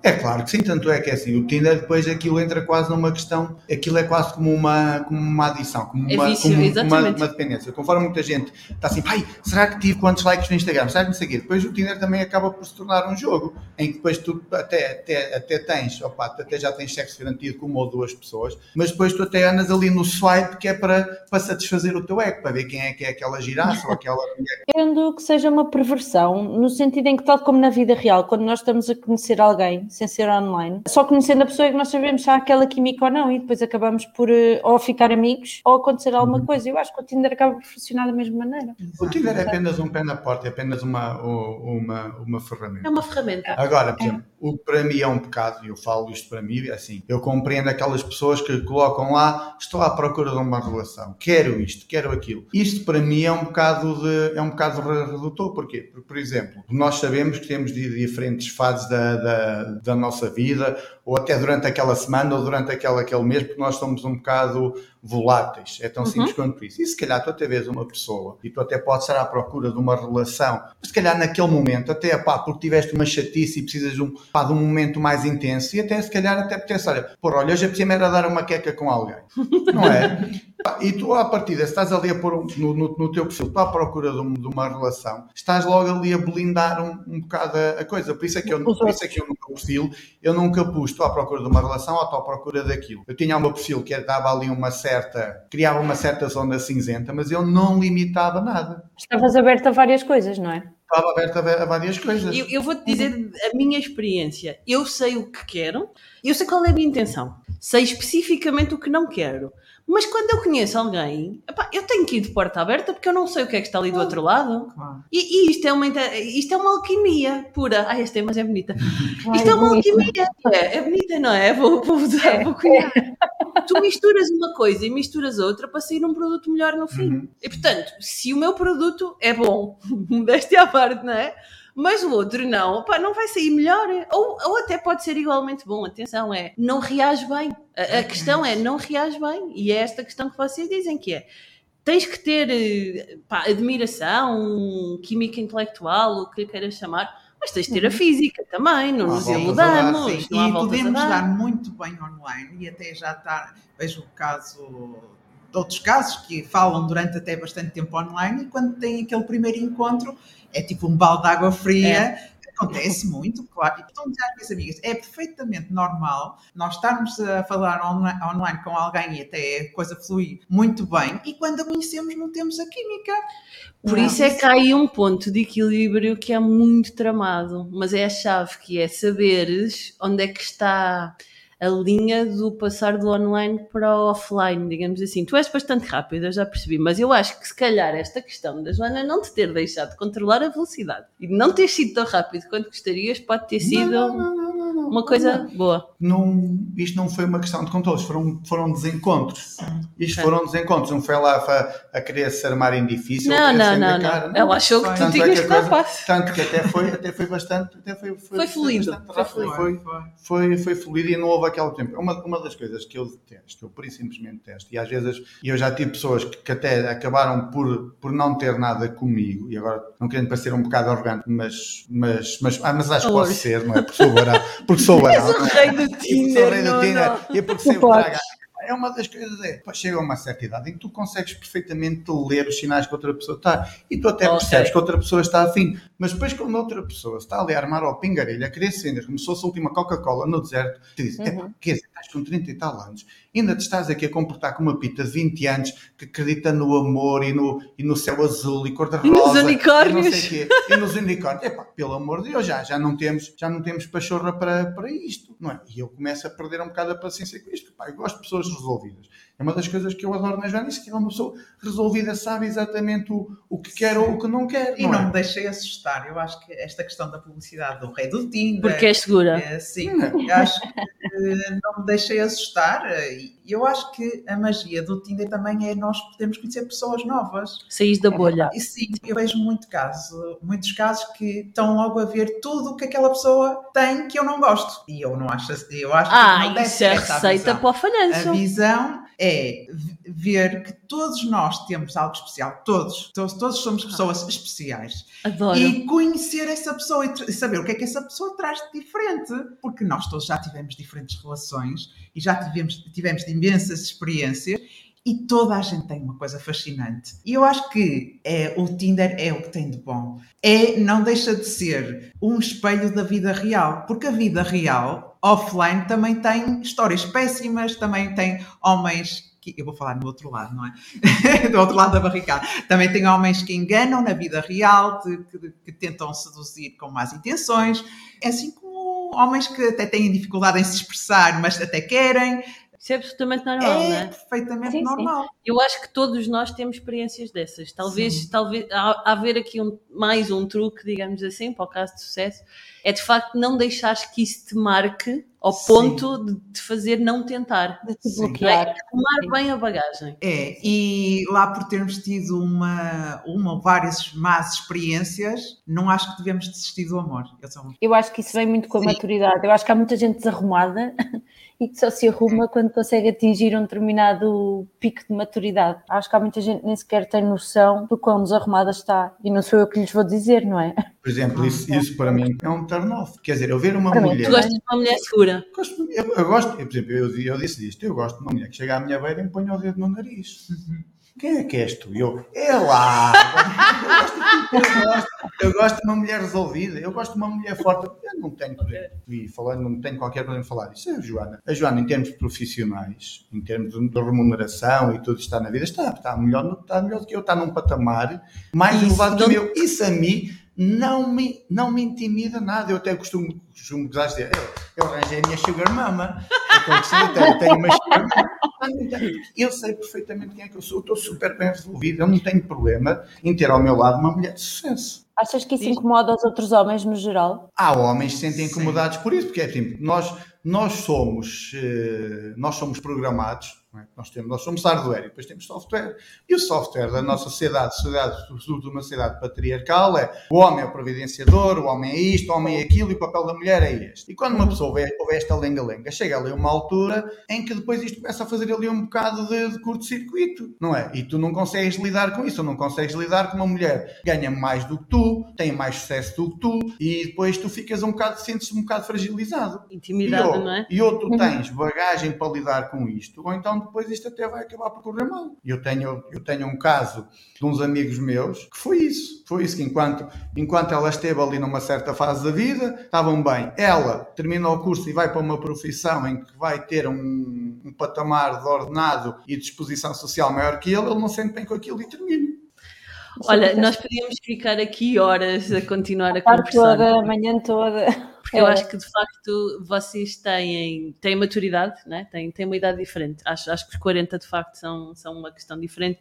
É claro que sim, tanto é que é assim, o Tinder depois aquilo entra quase numa questão, aquilo é quase como uma, como uma adição, como É uma, vício, como uma, exatamente. uma dependência. Conforme muita gente está assim, pai, será que tive quantos likes no Instagram? Será que não sei o quê? Depois o Tinder também acaba por se tornar um jogo, em que depois tu até, até, até tens, opa, tu até já tens sexo garantido com uma ou duas pessoas, mas depois tu até andas ali no swipe que é para, para satisfazer o teu ego, para ver quem é que é aquela giraça ou aquela mulher. Entendo que seja uma perversão, no sentido em que, tal como na vida real, quando nós estamos a conhecer alguém, sem ser online, só conhecendo a pessoa é que nós sabemos se há aquela química ou não, e depois acabamos por eh, ou ficar amigos ou acontecer alguma Uhum. coisa. Eu acho que o Tinder acaba por funcionar da mesma maneira. O Tinder é apenas um pé na porta, é apenas uma, uma, uma ferramenta. É uma ferramenta. Agora, por exemplo, o que para mim é um pecado, e eu falo isto para mim, é assim, eu compreendo aquelas pessoas que colocam lá, estou à procura de uma relação, quero isto, quero aquilo. Isto para mim é um bocado de, é um bocado re- redutor, porquê? Porque, por exemplo, nós sabemos que temos de diferentes fases da, da, da nossa vida, ou até durante aquela semana, ou durante aquela, aquele mês, porque nós somos um bocado voláteis, é tão simples quanto isso. E se calhar tu até vês uma pessoa, e tu até podes estar à procura de uma relação, mas se calhar naquele momento, até pá, porque tiveste uma chatice e precisas de um, pá, de um momento mais intenso, e até se calhar até apetece, olha, porra, olha, hoje apetece era dar uma queca com alguém, não é? E tu, à partida, se estás ali a pôr um- no, no, no teu perfil, tu à procura de, um- de uma relação, estás logo ali a blindar um, um bocado a, a coisa. Por isso é que eu, por isso é que eu no meu perfil, eu nunca pus, estou à procura de uma relação ou estou à procura daquilo. Eu tinha o meu perfil que dava ali uma certa, criava uma certa zona cinzenta, mas eu não limitava nada. Estavas aberto a várias coisas, não é? Estava aberto a, várias coisas. Eu, eu vou-te dizer a minha experiência. Eu sei o que quero, eu sei qual é a minha intenção. Sei especificamente o que não quero. Mas quando eu conheço alguém, epá, eu tenho que ir de porta aberta porque eu não sei o que é que está ali do outro lado. Claro. E, e isto, é uma, isto é uma alquimia pura. Ai, esta mas é bonita. Isto é uma bonito. alquimia. É, é bonita, não é? Vou, vou usar, vou cuidar. Tu misturas uma coisa e misturas outra para sair um produto melhor no fim. Uhum. E portanto, se o meu produto é bom, deste à parte, não é? Mas o outro não, pá, não vai sair melhor. Ou, ou até pode ser igualmente bom. Atenção, é não reage bem. A, a questão é não reage bem. E é esta questão que vocês dizem que é. Tens que ter eh, pá, admiração, química intelectual, o que lhe queiras chamar, mas tens de ter a física também, não nos iludamos. E podemos dar. dar muito bem online e até já está, vejo o caso de outros casos que falam durante até bastante tempo online e quando têm aquele primeiro encontro é tipo um balde de água fria. Acontece muito, claro. E portanto, já minhas amigas, é perfeitamente normal nós estarmos a falar online, online com alguém e até a coisa flui muito bem e quando a conhecemos não temos a química. Por Não, isso é que há aí um ponto de equilíbrio que é muito tramado, mas é a chave que é saberes onde é que está a linha do passar do online para o offline, digamos assim. Tu és bastante rápida, eu já percebi, mas eu acho que se calhar esta questão da Joana não te ter deixado controlar a velocidade e não ter sido tão rápido quanto gostarias pode ter sido Não, não, não, uma coisa boa. não, isto não foi uma questão de controles, foram, foram desencontros. Isto É. foram desencontros, não foi lá a, a querer se armarem difícil. a Não, não, não, cara, não. Ela achou que tu é tinhas que dar passo. Tanto que até foi, até foi bastante, até foi, foi, Foi fluido, foi foi, foi, foi fluido e não houve aquele tempo. É uma, uma das coisas que eu detesto, eu por isso simplesmente detesto. E às vezes eu já tive pessoas que, que até acabaram por, por não ter nada comigo, e agora não querendo parecer um bocado arrogante, mas, mas, mas, ah, mas acho que posso ser, não é? Porque sou barão. Porque sou. És o rei do E porque sou Tinder, rei do Tinder. E porque sei o que. É uma das coisas, é, chega a uma certa idade em que tu consegues perfeitamente ler os sinais que outra pessoa está e tu até Ok. percebes que outra pessoa está afim, mas depois quando outra pessoa está ali a armar ao pingarelho, a querer vender como se fosse a última Coca-Cola no deserto, te diz, "Epá, quer dizer, com 30 e tal anos, ainda te estás aqui a comportar como uma pita de 20 anos que acredita no amor e no, e no céu azul e cor-de-rosa. E nos e não unicórnios. sei quê, e nos unicórnios. Epá, pelo amor de Deus, já, já não temos, já não temos pachorra para, para isto, não é? E eu começo a perder um bocado a paciência com isto. Pá, eu gosto de pessoas resolvidas. É uma das coisas que eu adoro na Joana, isso que é uma pessoa resolvida, sabe exatamente o, o que quer ou o que não quer. E não não é? me deixei assustar. Eu acho que esta questão da publicidade do rei do Tinder. Porque és segura. É, sim, eu acho que eh, não me deixei assustar eh, e eu acho que a magia do Tinder também é nós podermos conhecer pessoas novas. Saís da bolha. E sim, eu vejo muito caso, muitos casos que estão logo a ver tudo o que aquela pessoa tem que eu não gosto. E eu não acho, eu acho que não Ah, deve isso é receita visão. para o falhanço. A visão é ver que todos nós temos algo especial, todos, todos, todos somos pessoas especiais. Adoro. E conhecer essa pessoa e saber o que é que essa pessoa traz de diferente, porque nós todos já tivemos diferentes relações e já tivemos, tivemos imensas experiências e toda a gente tem uma coisa fascinante. E eu acho que é, o Tinder é o que tem de bom. É, não deixa de ser um espelho da vida real, porque a vida real, offline, também tem histórias péssimas, também tem homens que eu vou falar no outro lado, não é? do outro lado da barricada. Também tem homens que enganam na vida real, que, que, tentam seduzir com más intenções, é assim como homens que até têm dificuldade em se expressar, mas até querem. Isso é absolutamente normal, é não é? perfeitamente Sim, sim. normal. Eu acho que todos nós temos experiências dessas. Talvez, Sim. talvez haver aqui um- mais um truque, digamos assim, para o caso de sucesso, é de facto não deixares que isso te marque ao Sim. ponto de te fazer não tentar. De te Sim. É? bloquear. Tomar bem a bagagem. É, e lá por termos tido uma, uma ou várias más experiências, não acho que devemos desistir do amor. Eu sou Eu acho que isso vem muito com a Sim. maturidade. Eu acho que há muita gente desarrumada e que só se arruma quando consegue atingir um determinado pico de maturidade. Acho que há muita gente que nem sequer tem noção do quão desarrumada está. E não sou eu que lhes vou dizer, não é? Por exemplo, isso, isso para mim é um turn off. Quer dizer, eu ver uma mulher. Tu gostas de uma mulher segura. Gosto- eu, eu gosto, eu, por exemplo, eu, eu disse disto, eu gosto de uma mulher que chega à minha beira e me põe o dedo no nariz. Quem é que és tu? E Eu, é lá! Eu gosto, eu, gosto, eu de uma mulher resolvida, eu gosto de uma mulher forte. Eu não tenho, exemplo, e falando, não tenho qualquer problema em falar isso. É a Joana. A Joana, em termos profissionais, em termos de, remuneração e tudo está na vida, está, está, melhor, está melhor do que eu, está num patamar mais Isso, elevado que o não- meu. Isso a mim não me, não me intimida nada. Eu até costumo, costumo dizer, eu, eu arranjei a minha sugar mama. Tenho. Eu sei perfeitamente quem é que eu sou, eu estou super bem resolvido, eu não tenho problema em ter ao meu lado uma mulher de sucesso. Achas que isso incomoda os outros homens no geral? Há homens que se sentem Sim. incomodados por isso, porque é assim, nós, nós somos eh, nós somos programados, é? nós, temos, nós somos hardware e depois temos software. E o software da nossa sociedade, sociedade, sobretudo uma sociedade patriarcal, é o homem é o providenciador, o homem é isto, o homem é aquilo e o papel da mulher é este. E quando uma pessoa ouve, ouve esta lenga-lenga, chega ali a uma altura em que depois isto começa a fazer ali um bocado de, de curto-circuito, não é? E tu não consegues lidar com isso, ou não consegues lidar com uma mulher ganha mais do que tu, tem mais sucesso do que tu, e depois tu ficas um bocado, sentes-te um bocado fragilizado. Intimidade, e, ou, não é? e ou tu tens bagagem para lidar com isto, ou então depois isto até vai acabar por correr mal. Eu tenho, eu tenho um caso de uns amigos meus que foi isso. Foi isso que enquanto, enquanto ela esteve ali numa certa fase da vida, estavam bem. Ela termina o curso e vai para uma profissão em que vai ter um, um patamar de ordenado e de exposição social maior que ele, ele não sente bem com aquilo e termina. Olha, nós podíamos ficar aqui horas a continuar a A tarde conversar. toda, a manhã toda. Porque eu É. acho que de facto vocês têm, têm maturidade, né? têm, têm uma idade diferente. Acho, acho que os 40 de facto são, são uma questão diferente.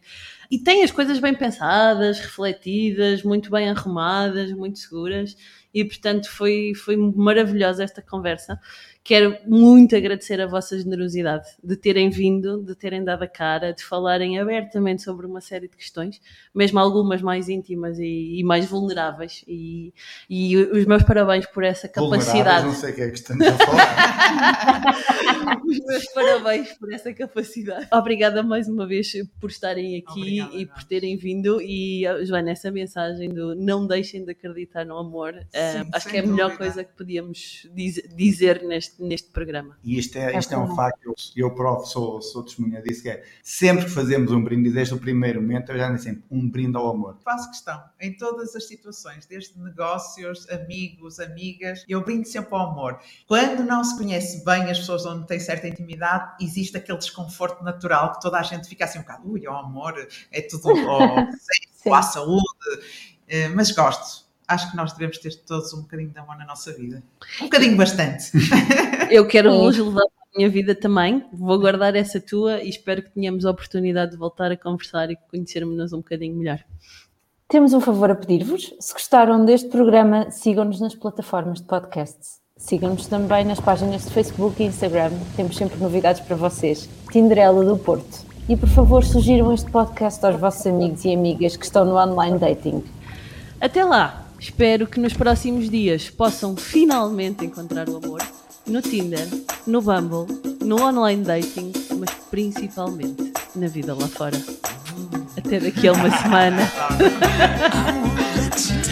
E têm as coisas bem pensadas, refletidas, muito bem arrumadas, muito seguras. E portanto foi, foi maravilhosa esta conversa. Quero muito agradecer a vossa generosidade de terem vindo, de terem dado a cara, de falarem abertamente sobre uma série de questões, mesmo algumas mais íntimas e, e mais vulneráveis. E, e os meus parabéns por essa capacidade. Não sei o que é que estamos a falar. Os meus parabéns por essa capacidade. Obrigada mais uma vez por estarem aqui Obrigada, e por terem vindo. E, uh, Joana, essa mensagem do não deixem de acreditar no amor, uh, Sim, acho sem que é a melhor dúvida. coisa que podíamos diz- dizer neste, neste programa. E isto é, É isto é um verdade. facto, eu, eu provo, sou, sou testemunha disso, que é sempre que fazemos um brinde, desde o primeiro momento, eu já nem sempre, um brinde ao amor. Faço questão, em todas as situações, desde negócios, amigos, amigas, eu brindo sempre ao amor. Quando não se conhece bem as pessoas onde tem certa intimidade, existe aquele desconforto natural que toda a gente fica assim um bocado, ui, ao amor, é tudo ao sexo, à saúde, Eh, mas gosto. Acho que nós devemos ter todos um bocadinho de amor na nossa vida. Um bocadinho bastante. Eu quero hoje levar para a minha vida também. Vou guardar essa tua e espero que tenhamos a oportunidade de voltar a conversar e conhecermos-nos um bocadinho melhor. Temos um favor a pedir-vos. Se gostaram deste programa, sigam-nos nas plataformas de podcasts. Sigam-nos também nas páginas de Facebook e Instagram. Temos sempre novidades para vocês. Tinderela do Porto. E por favor, sugiram este podcast aos vossos amigos e amigas que estão no online dating. Até lá, espero que nos próximos dias possam finalmente encontrar o amor no Tinder, no Bumble no online dating, mas principalmente na vida lá fora. Até daqui a uma semana.